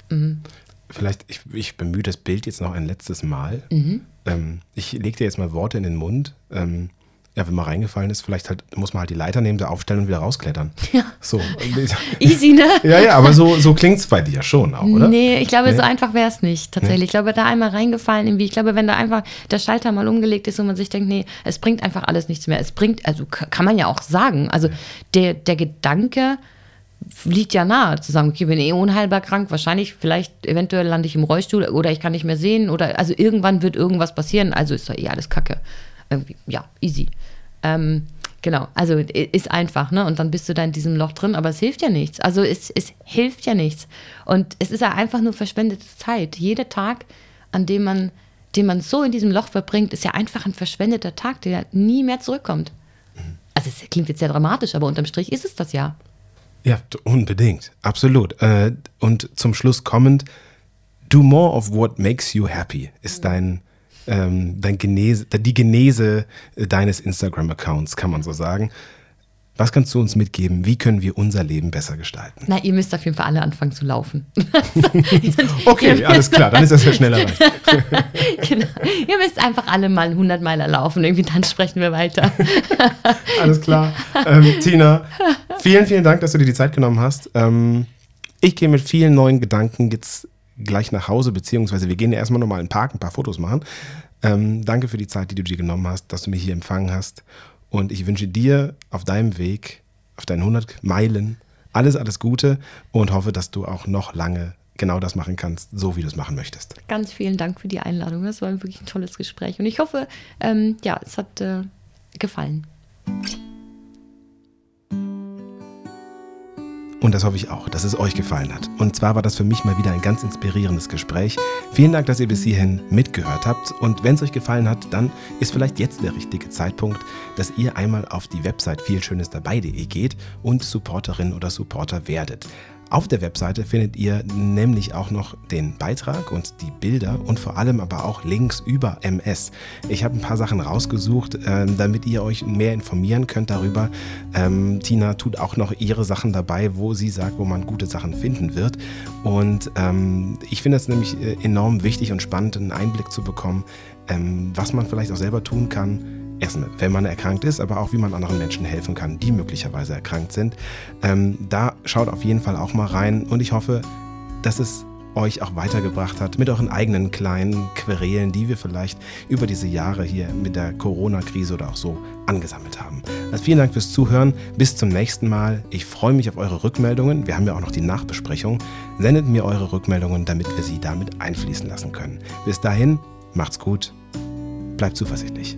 Mhm. Vielleicht, ich, ich, bemühe das Bild jetzt noch ein letztes Mal. Mhm. Ähm, ich lege dir jetzt mal Worte in den Mund. Ähm, ja, wenn man reingefallen ist, vielleicht halt, muss man halt die Leiter nehmen, da aufstellen und wieder rausklettern. Ja. So. <laughs> Easy, ne? <laughs> Ja, ja, aber so, so klingt es bei dir schon auch, oder? Nee, ich glaube, nee. so einfach wäre es nicht, tatsächlich. Nee. Ich glaube, da einmal reingefallen, irgendwie, ich glaube, wenn da einfach der Schalter mal umgelegt ist und man sich denkt, nee, es bringt einfach alles nichts mehr. Es bringt, also kann man ja auch sagen, also der, der Gedanke, liegt ja nahe, zu sagen, okay, ich bin eh unheilbar krank, wahrscheinlich, vielleicht, eventuell lande ich im Rollstuhl oder ich kann nicht mehr sehen oder also irgendwann wird irgendwas passieren, also ist doch eh alles Kacke. Irgendwie, ja, easy. Ähm, genau, also ist einfach, ne? Und dann bist du da in diesem Loch drin, aber es hilft ja nichts. Also es, es hilft ja nichts. Und es ist ja einfach nur verschwendete Zeit. Jeder Tag, an dem man, den man so in diesem Loch verbringt, ist ja einfach ein verschwendeter Tag, der nie mehr zurückkommt. Also es klingt jetzt sehr dramatisch, aber unterm Strich ist es das ja. Ja, unbedingt. Absolut. Äh, und zum Schluss kommend, do more of what makes you happy ist dein ähm, dein Genese, die Genese äh, deines Instagram-Accounts, kann man so sagen. Was kannst du uns mitgeben? Wie können wir unser Leben besser gestalten? Na, ihr müsst auf jeden Fall alle anfangen zu laufen. <laughs> okay, <laughs> alles klar, dann ist das ja schneller <laughs> genau. Ihr müsst einfach alle mal 100 Meiler laufen, irgendwie dann sprechen wir weiter. alles klar. Ähm, Tina, vielen, vielen Dank, dass du dir die Zeit genommen hast. Ähm, ich gehe mit vielen neuen Gedanken jetzt gleich nach Hause, beziehungsweise wir gehen ja erstmal nochmal in den Park, ein paar Fotos machen. Ähm, danke für die Zeit, die du dir genommen hast, dass du mich hier empfangen hast. Und ich wünsche dir auf deinem Weg, auf deinen 100 Meilen, alles, alles Gute und hoffe, dass du auch noch lange genau das machen kannst, so wie du es machen möchtest. Ganz vielen Dank für die Einladung. Das war wirklich ein tolles Gespräch. Und ich hoffe, ähm, ja, es hat äh, gefallen. Und das hoffe ich auch, dass es euch gefallen hat. Und zwar war das für mich mal wieder ein ganz inspirierendes Gespräch. Vielen Dank, dass ihr bis hierhin mitgehört habt. Und wenn es euch gefallen hat, dann ist vielleicht jetzt der richtige Zeitpunkt, dass ihr einmal auf die Website vielschönesdabei.de geht und Supporterin oder Supporter werdet. Auf der Webseite findet ihr nämlich auch noch den Beitrag und die Bilder und vor allem aber auch Links über MS. Ich habe ein paar Sachen rausgesucht, äh, damit ihr euch mehr informieren könnt darüber. Ähm, Tina tut auch noch ihre Sachen dabei, wo sie sagt, wo man gute Sachen finden wird. Und ähm, ich finde es nämlich äh, enorm wichtig und spannend, einen Einblick zu bekommen, ähm, was man vielleicht auch selber tun kann Erstmal, wenn man erkrankt ist, aber auch wie man anderen Menschen helfen kann, die möglicherweise erkrankt sind. Ähm, da schaut auf jeden Fall auch mal rein und ich hoffe, dass es euch auch weitergebracht hat mit euren eigenen kleinen Querelen, die wir vielleicht über diese Jahre hier mit der Corona-Krise oder auch so angesammelt haben. Also vielen Dank fürs Zuhören. Bis zum nächsten Mal. Ich freue mich auf eure Rückmeldungen. Wir haben ja auch noch die Nachbesprechung. Sendet mir eure Rückmeldungen, damit wir sie damit einfließen lassen können. Bis dahin, macht's gut. Bleibt zuversichtlich.